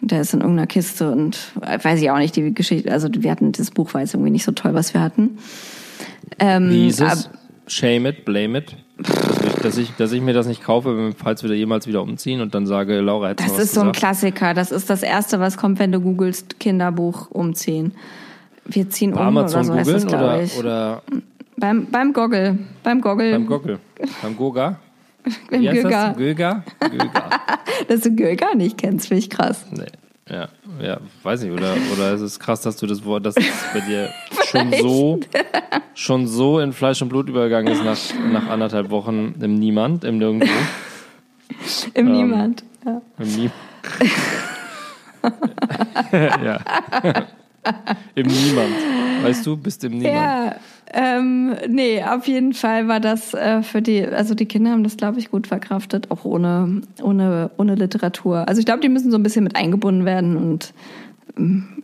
der ist in irgendeiner Kiste und äh, weiß ich auch nicht, die Geschichte. Also wir hatten, das Buch war jetzt irgendwie nicht so toll, was wir hatten. Ähm, Wie es? ab- Shame it, blame it. Dass ich, dass, ich, dass ich mir das nicht kaufe, falls wir da jemals wieder umziehen und dann sage, Laura hätte Das was ist so ein gesagt. Klassiker. Das ist das Erste, was kommt, wenn du googelst Kinderbuch umziehen. Wir ziehen Bei um Amazon oder so googeln oder, oder beim, beim Goggle. Beim Goggle. beim Goggle? Beim Goga? [laughs] beim das? Göger? Göger. [laughs] Dass du Göger nicht kennst, finde ich krass. Nee. Ja, ja, weiß nicht, oder, oder ist es krass, dass du das Wort, dass es bei dir [laughs] schon so, schon so in Fleisch und Blut übergegangen ist nach, nach anderthalb Wochen im Niemand, im Nirgendwo, Im Ähm, Niemand. Ja. im Nie ja. [laughs] Im Niemand. Weißt du, bist im Niemand. Ja, ähm, nee, auf jeden Fall war das äh, für die, also die Kinder haben das, glaube ich, gut verkraftet, auch ohne, ohne, ohne Literatur. Also ich glaube, die müssen so ein bisschen mit eingebunden werden und ähm,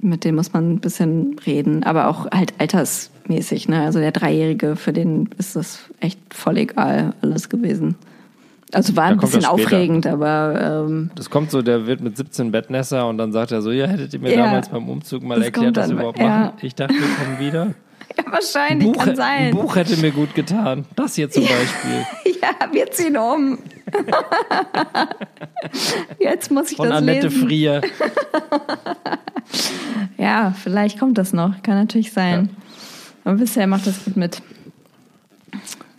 mit denen muss man ein bisschen reden, aber auch halt altersmäßig, ne? Also der Dreijährige, für den ist das echt voll egal alles gewesen. Also war ein bisschen aufregend, aber ähm, Das kommt so, der wird mit 17 Bettnässer und dann sagt er so, ja, hättet ihr mir Ja. damals beim Umzug mal Das erklärt, was wir überhaupt ja. machen. Ich dachte, wir kommen wieder. [laughs] ja, wahrscheinlich Buch, kann ein sein. Buch hätte mir gut getan. Das hier zum Beispiel. [laughs] Ja, wir ziehen um. [laughs] Jetzt muss ich Von das Annette lesen. Frier. Ja, vielleicht kommt das noch. Kann natürlich sein. Aber bisher macht das gut mit.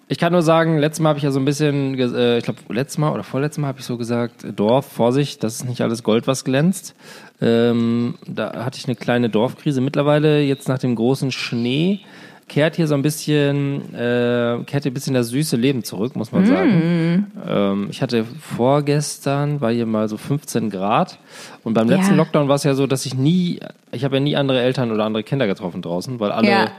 Ich kann nur sagen, letztes Mal habe ich ja so ein bisschen, äh, ich glaube, letztes Mal oder vorletztes Mal habe ich so gesagt, Dorf, Vorsicht, das ist nicht alles Gold, was glänzt. Ähm, da hatte ich eine kleine Dorfkrise. Mittlerweile, jetzt nach dem großen Schnee, kehrt hier so ein bisschen, äh, kehrt hier ein bisschen das süße Leben zurück, muss man sagen. Ähm, ich hatte vorgestern, war hier mal so 15 Grad und beim letzten Ja. Lockdown war es ja so, dass ich nie, ich habe ja nie andere Eltern oder andere Kinder getroffen draußen, weil alle Ja.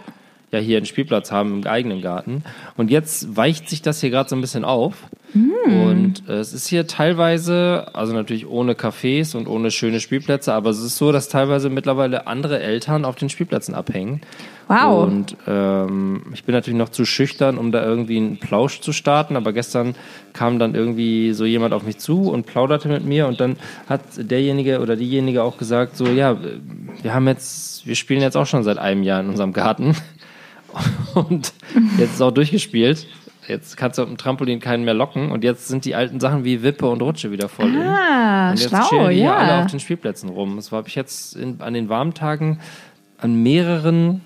Ja hier einen Spielplatz haben im eigenen Garten. Und jetzt weicht sich das hier gerade so ein bisschen auf. Und äh, es ist hier teilweise, also natürlich ohne Cafés und ohne schöne Spielplätze, aber es ist so, dass teilweise mittlerweile andere Eltern auf den Spielplätzen abhängen. Wow. Und ähm, ich bin natürlich noch zu schüchtern, um da irgendwie einen Plausch zu starten, aber gestern kam dann irgendwie so jemand auf mich zu und plauderte mit mir und dann hat derjenige oder diejenige auch gesagt, so ja, wir haben jetzt, wir spielen jetzt auch schon seit einem Jahr in unserem Garten [laughs] und jetzt ist auch durchgespielt. Jetzt kannst du auf dem Trampolin keinen mehr locken und jetzt sind die alten Sachen wie Wippe und Rutsche wieder voll in. Ah, Und jetzt schlau, chillen die hier alle ja. auf den Spielplätzen rum. Das habe ich jetzt in, an den warmen Tagen an mehreren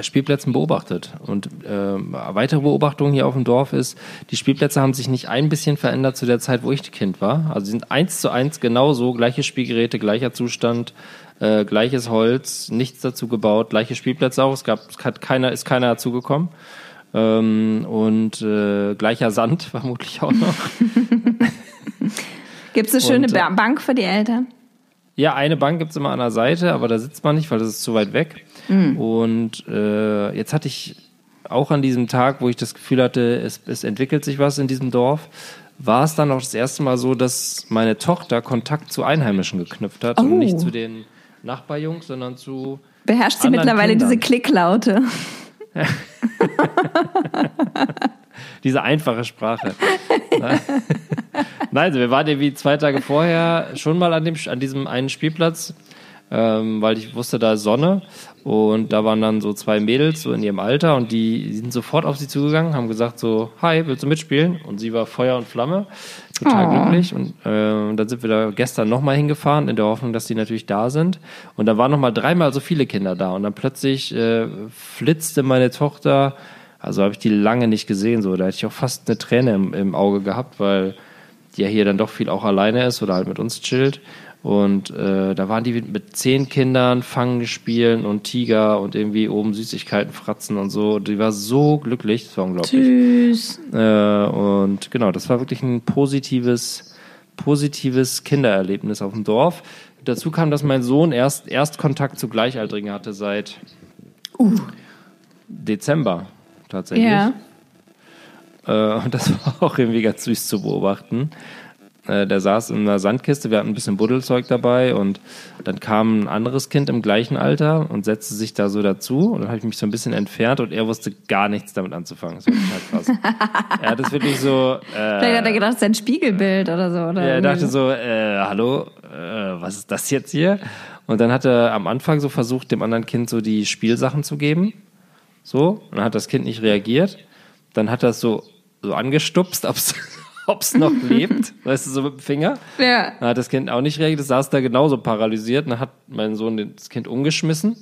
Spielplätzen beobachtet. Und ähm, weitere Beobachtung hier auf dem Dorf ist, die Spielplätze haben sich nicht ein bisschen verändert zu der Zeit, wo ich Kind war. Also sie sind eins zu eins genauso, gleiche Spielgeräte, gleicher Zustand, äh, gleiches Holz, nichts dazu gebaut, gleiche Spielplätze auch. Es gab, es hat keiner, ist keiner dazugekommen. Ähm, und äh, gleicher Sand [laughs] vermutlich auch noch. [laughs] Gibt es eine schöne Und, äh, Ba- Bank für die Eltern? Ja, eine Bank gibt's immer an der Seite, aber da sitzt man nicht, weil das ist zu weit weg. Und äh, jetzt hatte ich auch an diesem Tag, wo ich das Gefühl hatte, es, es entwickelt sich was in diesem Dorf, war es dann auch das erste Mal so, dass meine Tochter Kontakt zu Einheimischen geknüpft hat Oh. und nicht zu den Nachbarjungs, sondern zu Beherrscht sie mittlerweile Kindern. diese Klicklaute? [laughs] diese einfache Sprache. Nein, also wir waren irgendwie zwei Tage vorher schon mal an, dem, an diesem einen Spielplatz, ähm, weil ich wusste, da ist Sonne. Und da waren dann so zwei Mädels, so in ihrem Alter, und die, sind sofort auf sie zugegangen, haben gesagt so, hi, willst du mitspielen? Und sie war Feuer und Flamme, total Oh. glücklich. Und äh, dann sind wir da gestern nochmal hingefahren, in der Hoffnung, dass die natürlich da sind. Und da waren nochmal dreimal so viele Kinder da. Und dann plötzlich äh, flitzte meine Tochter also habe ich die lange nicht gesehen. So, da hätte ich auch fast eine Träne im, im Auge gehabt, weil die ja hier dann doch viel auch alleine ist oder halt mit uns chillt. Und äh, da waren die mit zehn Kindern, Fangen spielen und Tiger und irgendwie oben Süßigkeiten fratzen und so. Die war so glücklich, das war unglaublich. Tschüss. Äh, und genau, das war wirklich ein positives, positives Kindererlebnis auf dem Dorf. Dazu kam, dass mein Sohn erst, erst Kontakt zu Gleichaltrigen hatte seit Dezember tatsächlich. Ja. Äh, und das [laughs] war auch irgendwie ganz süß zu beobachten. Äh, der saß in einer Sandkiste, wir hatten ein bisschen Buddelzeug dabei und dann kam ein anderes Kind im gleichen Alter und setzte sich da so dazu und dann habe ich mich so ein bisschen entfernt und er wusste gar nichts damit anzufangen. Das war total krass. [laughs] er hat es wirklich so. Äh, Vielleicht hat er gedacht, es ist ein Spiegelbild oder so. Oder er dachte so, äh, hallo, äh, was ist das jetzt hier? Und dann hat er am Anfang so versucht, dem anderen Kind so die Spielsachen zu geben. So, und dann hat das Kind nicht reagiert. Dann hat er es so, so angestupst, [laughs] ob's ob's noch [laughs] lebt, weißt du, so mit dem Finger. Ja. Dann hat das Kind auch nicht reagiert, das saß da genauso paralysiert. Dann hat mein Sohn das Kind umgeschmissen.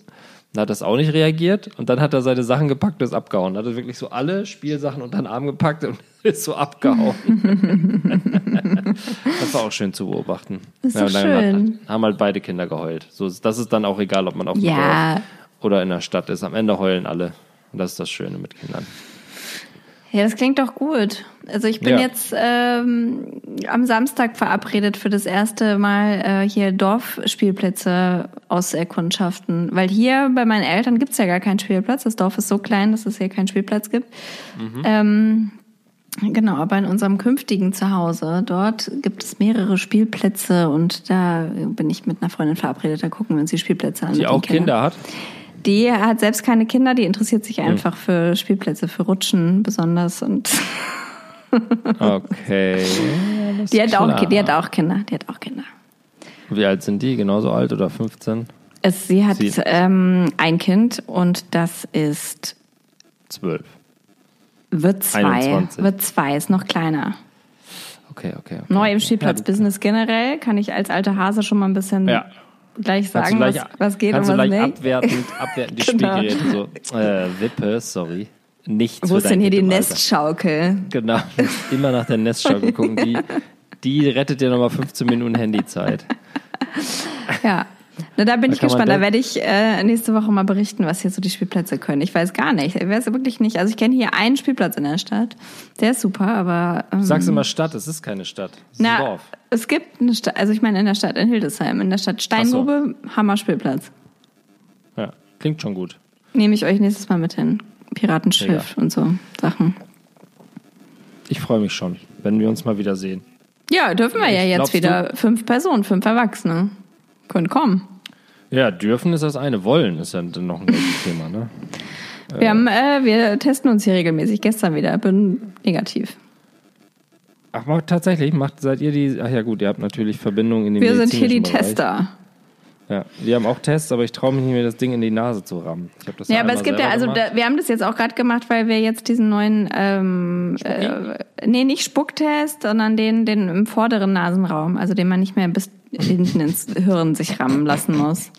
Dann hat das auch nicht reagiert. Und dann hat er seine Sachen gepackt und ist abgehauen. Dann hat er wirklich so alle Spielsachen unter den Arm gepackt und [laughs] ist so abgehauen. [laughs] das war auch schön zu beobachten. Das ist dann schön. haben halt beide Kinder geheult. So, das ist dann auch egal, ob man auf dem Ja. Dorf oder in der Stadt ist. Am Ende heulen alle. Und das ist das Schöne mit Kindern. Ja, das klingt doch gut. Also ich bin Ja. jetzt ähm, am Samstag verabredet für das erste Mal äh, hier Dorfspielplätze auserkundschaften. Weil hier bei meinen Eltern gibt's ja gar keinen Spielplatz. Das Dorf ist so klein, dass es hier keinen Spielplatz gibt. Ähm, genau, aber in unserem künftigen Zuhause, dort gibt es mehrere Spielplätze und da bin ich mit einer Freundin verabredet. Da gucken wir uns die Spielplätze an. Die auch. Kinder hat. Die hat selbst keine Kinder, die interessiert sich einfach für Spielplätze, für Rutschen besonders und Okay. [laughs] die hat, auch, die hat auch Kinder, die hat auch Kinder. Wie alt sind die? Genauso alt oder 15? Es, sie hat Sie- ähm, ein Kind und das ist, 12. wird zwei, 21. wird zwei, ist noch kleiner. okay, okay. okay. Neu im Spielplatzbusiness generell kann ich als alter Hase schon mal ein bisschen Ja. Gleich Kannst sagen, du gleich, was, was geht kannst und du was gleich nicht. abwertend, abwertend die [laughs] Genau. Spielgeräte so, äh, Wippe, sorry. Nichts Wo ist denn hier die. Nestschaukel? Genau, [laughs] du immer nach der Nestschaukel gucken. Die, die rettet dir nochmal 15 Minuten Handyzeit. Ja. Na, da bin Da ich gespannt. Da werde ich äh, nächste Woche mal berichten, was hier so die Spielplätze können. Ich weiß gar nicht. Ich weiß wirklich nicht. Also ich kenne hier einen Spielplatz in der Stadt. Der ist super, aber ähm, Du sagst immer Stadt, es ist keine Stadt. Es ist ein na, Dorf. es gibt eine Stadt, also ich meine in der Stadt in Hildesheim, in der Stadt Steingrube, Hammer Spielplatz. Ja, klingt schon gut. Nehme ich euch nächstes Mal mit hin. Piratenschiff und so Sachen. Ich freue mich schon, wenn wir uns mal wieder sehen. Ja, dürfen wir ja jetzt wieder. Fünf Personen, fünf Erwachsene. Können kommen. Ja, dürfen ist das eine, wollen ist ja dann noch ein großes Thema, ne? Wir, haben, äh, wir testen uns hier regelmäßig. Gestern wieder. Bin negativ. Ach, macht, tatsächlich, macht, seid ihr die, ach ja gut, ihr habt natürlich Verbindungen in den Wir sind hier die Bereich. Tester. Ja, wir haben auch Tests, aber ich traue mich nicht mehr, das Ding in die Nase zu rammen. Ich hab das Ja, aber es gibt ja, also da, wir haben das jetzt auch gerade gemacht, weil wir jetzt diesen neuen, ähm, äh, nee, nicht Spucktest, sondern den, den im vorderen Nasenraum, also den man nicht mehr bis hinten ins Hirn sich rammen lassen muss.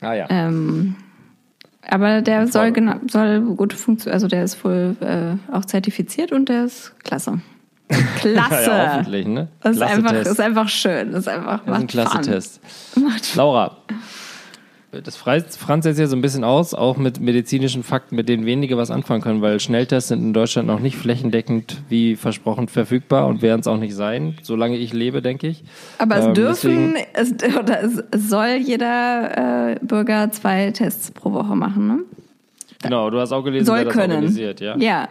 Ah ja. Ähm, aber der soll genau, soll gut funktionieren, also der ist wohl äh, auch zertifiziert und der ist klasse. [laughs] Klasse! Ja, hoffentlich, ne? Das ist einfach, ist einfach schön. Das ist einfach Das ist ein klasse Fun. Test. Macht Laura, das Franz jetzt hier so ein bisschen aus, auch mit medizinischen Fakten, mit denen wenige was anfangen können, weil Schnelltests sind in Deutschland noch nicht flächendeckend wie versprochen verfügbar und werden es auch nicht sein, solange ich lebe, denke ich. Aber es Ähm, dürfen, es, oder es soll jeder äh, Bürger zwei Tests pro Woche machen, ne? Genau, du hast auch gelesen, Soll wer das können. organisiert, ja? Ja,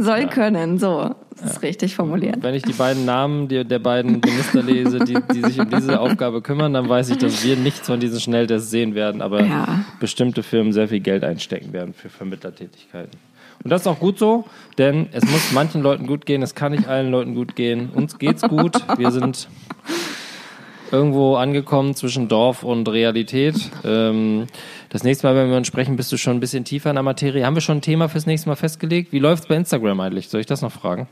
soll können, so. Das ist richtig formuliert. Wenn ich die beiden Namen der, der beiden Minister lese, die, die sich um diese Aufgabe kümmern, dann weiß ich, dass wir nichts von diesen Schnelltests sehen werden, aber Ja. bestimmte Firmen sehr viel Geld einstecken werden für Vermittlertätigkeiten. Und das ist auch gut so, denn es muss manchen Leuten gut gehen, es kann nicht allen Leuten gut gehen. Uns geht's gut, wir sind irgendwo angekommen zwischen Dorf und Realität. Ähm, das nächste Mal, wenn wir uns sprechen, bist du schon ein bisschen tiefer in der Materie. Haben wir schon ein Thema fürs nächste Mal festgelegt? Wie läuft's bei Instagram eigentlich? Soll ich das noch fragen?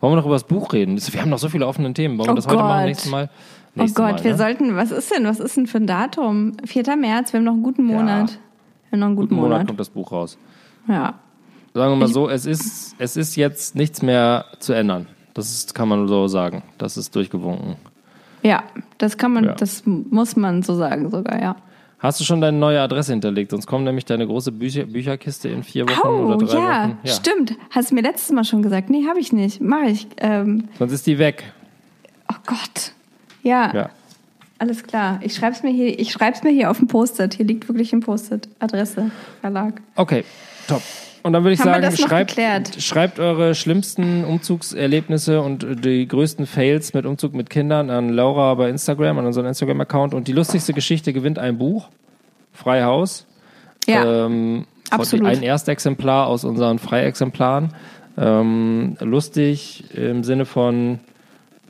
Wollen wir noch über das Buch reden? Wir haben noch so viele offene Themen. Wollen wir Oh das heute machen? Gott. Nächstes Mal? Oh Nächstes Gott, Mal, wir ne? sollten, was ist denn, was ist denn für ein Datum? 4. März, wir haben noch einen guten Monat. Wir haben noch einen guten, Guten Monat Monat. kommt das Buch raus. Ja. Sagen wir mal so, es ist, es ist jetzt nichts mehr zu ändern. Das ist, kann man so sagen. Das ist durchgewunken. Ja, das kann man, Ja. das muss man so sagen sogar, ja. Hast du schon deine neue Adresse hinterlegt? Sonst kommt nämlich deine große Bücher, Bücherkiste in vier Wochen Oh, oder drei ja, Wochen. stimmt. Hast du mir letztes Mal schon gesagt? Nee, habe ich nicht. Mache ich. Ähm, Sonst ist die weg. oh Gott. Ja, Ja. alles klar. Ich schreib's mir hier, ich schreib's mir hier auf dem Post-it. Hier liegt wirklich ein Post-it. Adresse, Verlag. Okay, top. Und dann würde ich Haben sagen, schreibt, schreibt eure schlimmsten Umzugserlebnisse und die größten Fails mit Umzug mit Kindern an Laura bei Instagram, an unseren Instagram-Account. Und die lustigste Geschichte gewinnt ein Buch. Freihaus. Ja, Ähm, absolut. Ein Erstexemplar aus unseren Freiexemplaren. Ähm, lustig im Sinne von,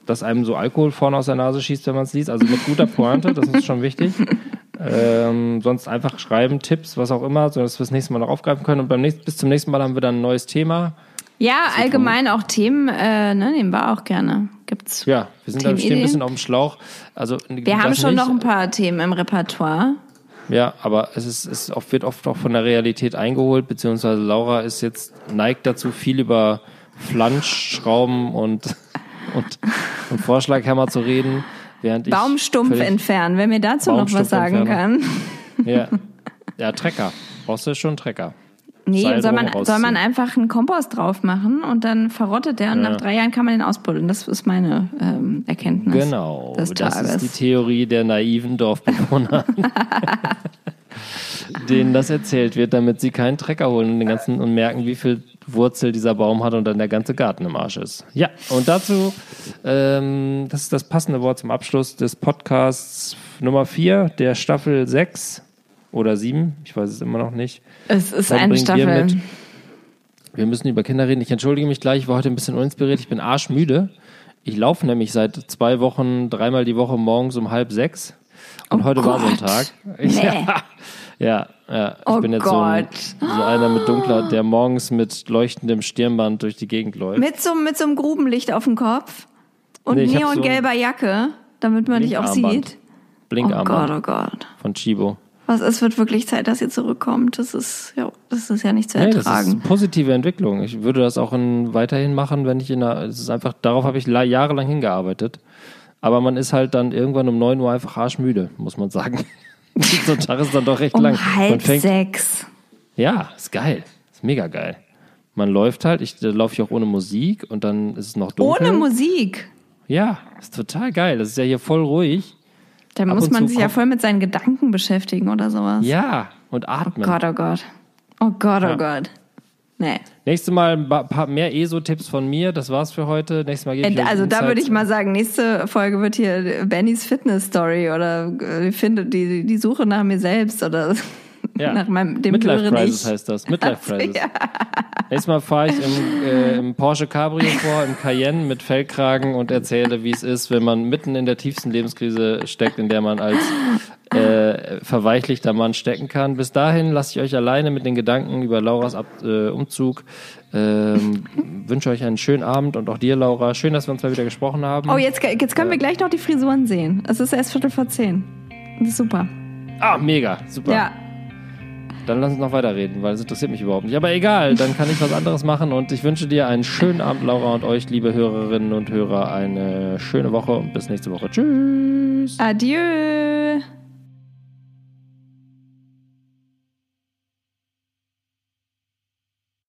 dass einem so Alkohol vorne aus der Nase schießt, wenn man es liest. Also mit guter Pointe, das ist schon wichtig. Ähm, sonst einfach schreiben, Tipps, was auch immer, sodass wir das nächste Mal noch aufgreifen können. Und beim nächsten, bis zum nächsten Mal haben wir dann ein neues Thema. ja allgemein auch Themen, äh, ne, nehmen wir auch gerne. Gibt's. Ja, wir sind da stehen ein bisschen auf dem Schlauch. Also, Wir haben schon noch ein paar Themen im Repertoire. Ja, aber es ist, es oft, wird oft auch von der Realität eingeholt, beziehungsweise Laura ist jetzt neigt dazu, viel über Flanschschrauben und, und, und Vorschlaghämmer zu reden, während ich Baumstumpf entfernen, wer mir dazu noch was sagen kann. Ja. ja, Trecker. Brauchst du schon einen Trecker? Nee, Seil soll man, soll man einfach einen Kompost drauf machen und dann verrottet der und Ja. nach drei Jahren kann man den ausbuddeln. Das ist meine ähm, Erkenntnis Genau, das ist die Theorie der naiven Dorfbewohner, [laughs] denen das erzählt wird, damit sie keinen Trecker holen und, den ganzen, und merken, wie viel Wurzel dieser Baum hat und dann der ganze Garten im Arsch ist. Ja, und dazu, ähm, das ist das passende Wort zum Abschluss des Podcasts Nummer 4 der Staffel 6 oder 7, ich weiß es immer noch nicht. es ist Heute eine bringen wir Staffel. mit. Wir müssen über Kinder reden. Ich entschuldige mich gleich, ich war heute ein bisschen uninspiriert. Ich bin arschmüde. Ich laufe nämlich seit zwei Wochen dreimal die Woche morgens um halb sechs. Und Oh heute war so ein Gott. Tag. [laughs] Nee. Ja, ja, ja. Ich Oh bin jetzt so, ein, so einer mit dunkler, der morgens mit leuchtendem Stirnband durch die Gegend läuft. Mit so, mit so einem Grubenlicht auf dem Kopf. Und Nee, hab so neongelber Jacke, damit man dich auch Blinkarmband. sieht. Oh Blinkarmband Gott, oh Gott. von Chibo. Was, es wird wirklich Zeit, dass ihr zurückkommt. Das ist, ja, das ist ja nicht zu Nee, das ist eine ertragen. positive Entwicklung. Ich würde das auch in, weiterhin machen, wenn ich in der. Es ist einfach, darauf habe ich la- jahrelang hingearbeitet. Aber man ist halt dann irgendwann um 9 Uhr einfach arschmüde, muss man sagen. [laughs] so ein Tag ist dann doch recht um lang. Halb fängt, sechs. ja, ist geil. Ist mega geil. Man läuft halt, ich da laufe ich auch ohne Musik und dann ist es noch dunkel. Ohne Musik. Ja, ist total geil. Das ist ja hier voll ruhig. Da Ab muss man sich ja voll mit seinen Gedanken beschäftigen oder sowas. Ja, und atmen. Gott, oh Gott. Oh Gott, oh Ja. Gott. Nee. Nächstes Mal ein paar mehr ESO-Tipps von mir. Das war's für heute. Nächstes Mal gebe ich Also da würde ich mal sagen, nächste Folge wird hier Bennys Fitness Story oder äh, finde die, die Suche nach mir selbst oder Ja. nach meinem dem Midlife Crisis heißt das. Midlife Crisis. Ja. Nächstes Mal fahre ich im, äh, im Porsche Cabrio vor, im Cayenne mit Fellkragen und erzähle, wie es ist, wenn man mitten in der tiefsten Lebenskrise steckt, in der man als äh, verweichlichter Mann stecken kann. Bis dahin lasse ich euch alleine mit den Gedanken über Lauras Ab äh, Umzug. Ähm, wünsche euch einen schönen Abend und auch dir, Laura. Schön, dass wir uns mal wieder gesprochen haben. Oh, jetzt, jetzt können wir gleich noch die Frisuren sehen. Es ist erst Viertel vor zehn. Das ist super. Ah, mega. Super. Ja. Dann lass uns noch weiterreden, weil das interessiert mich überhaupt nicht. Aber egal, dann kann ich was anderes machen und ich wünsche dir einen schönen Abend, Laura, und euch, liebe Hörerinnen und Hörer, eine schöne Woche und bis nächste Woche. Tschüss. Adieu.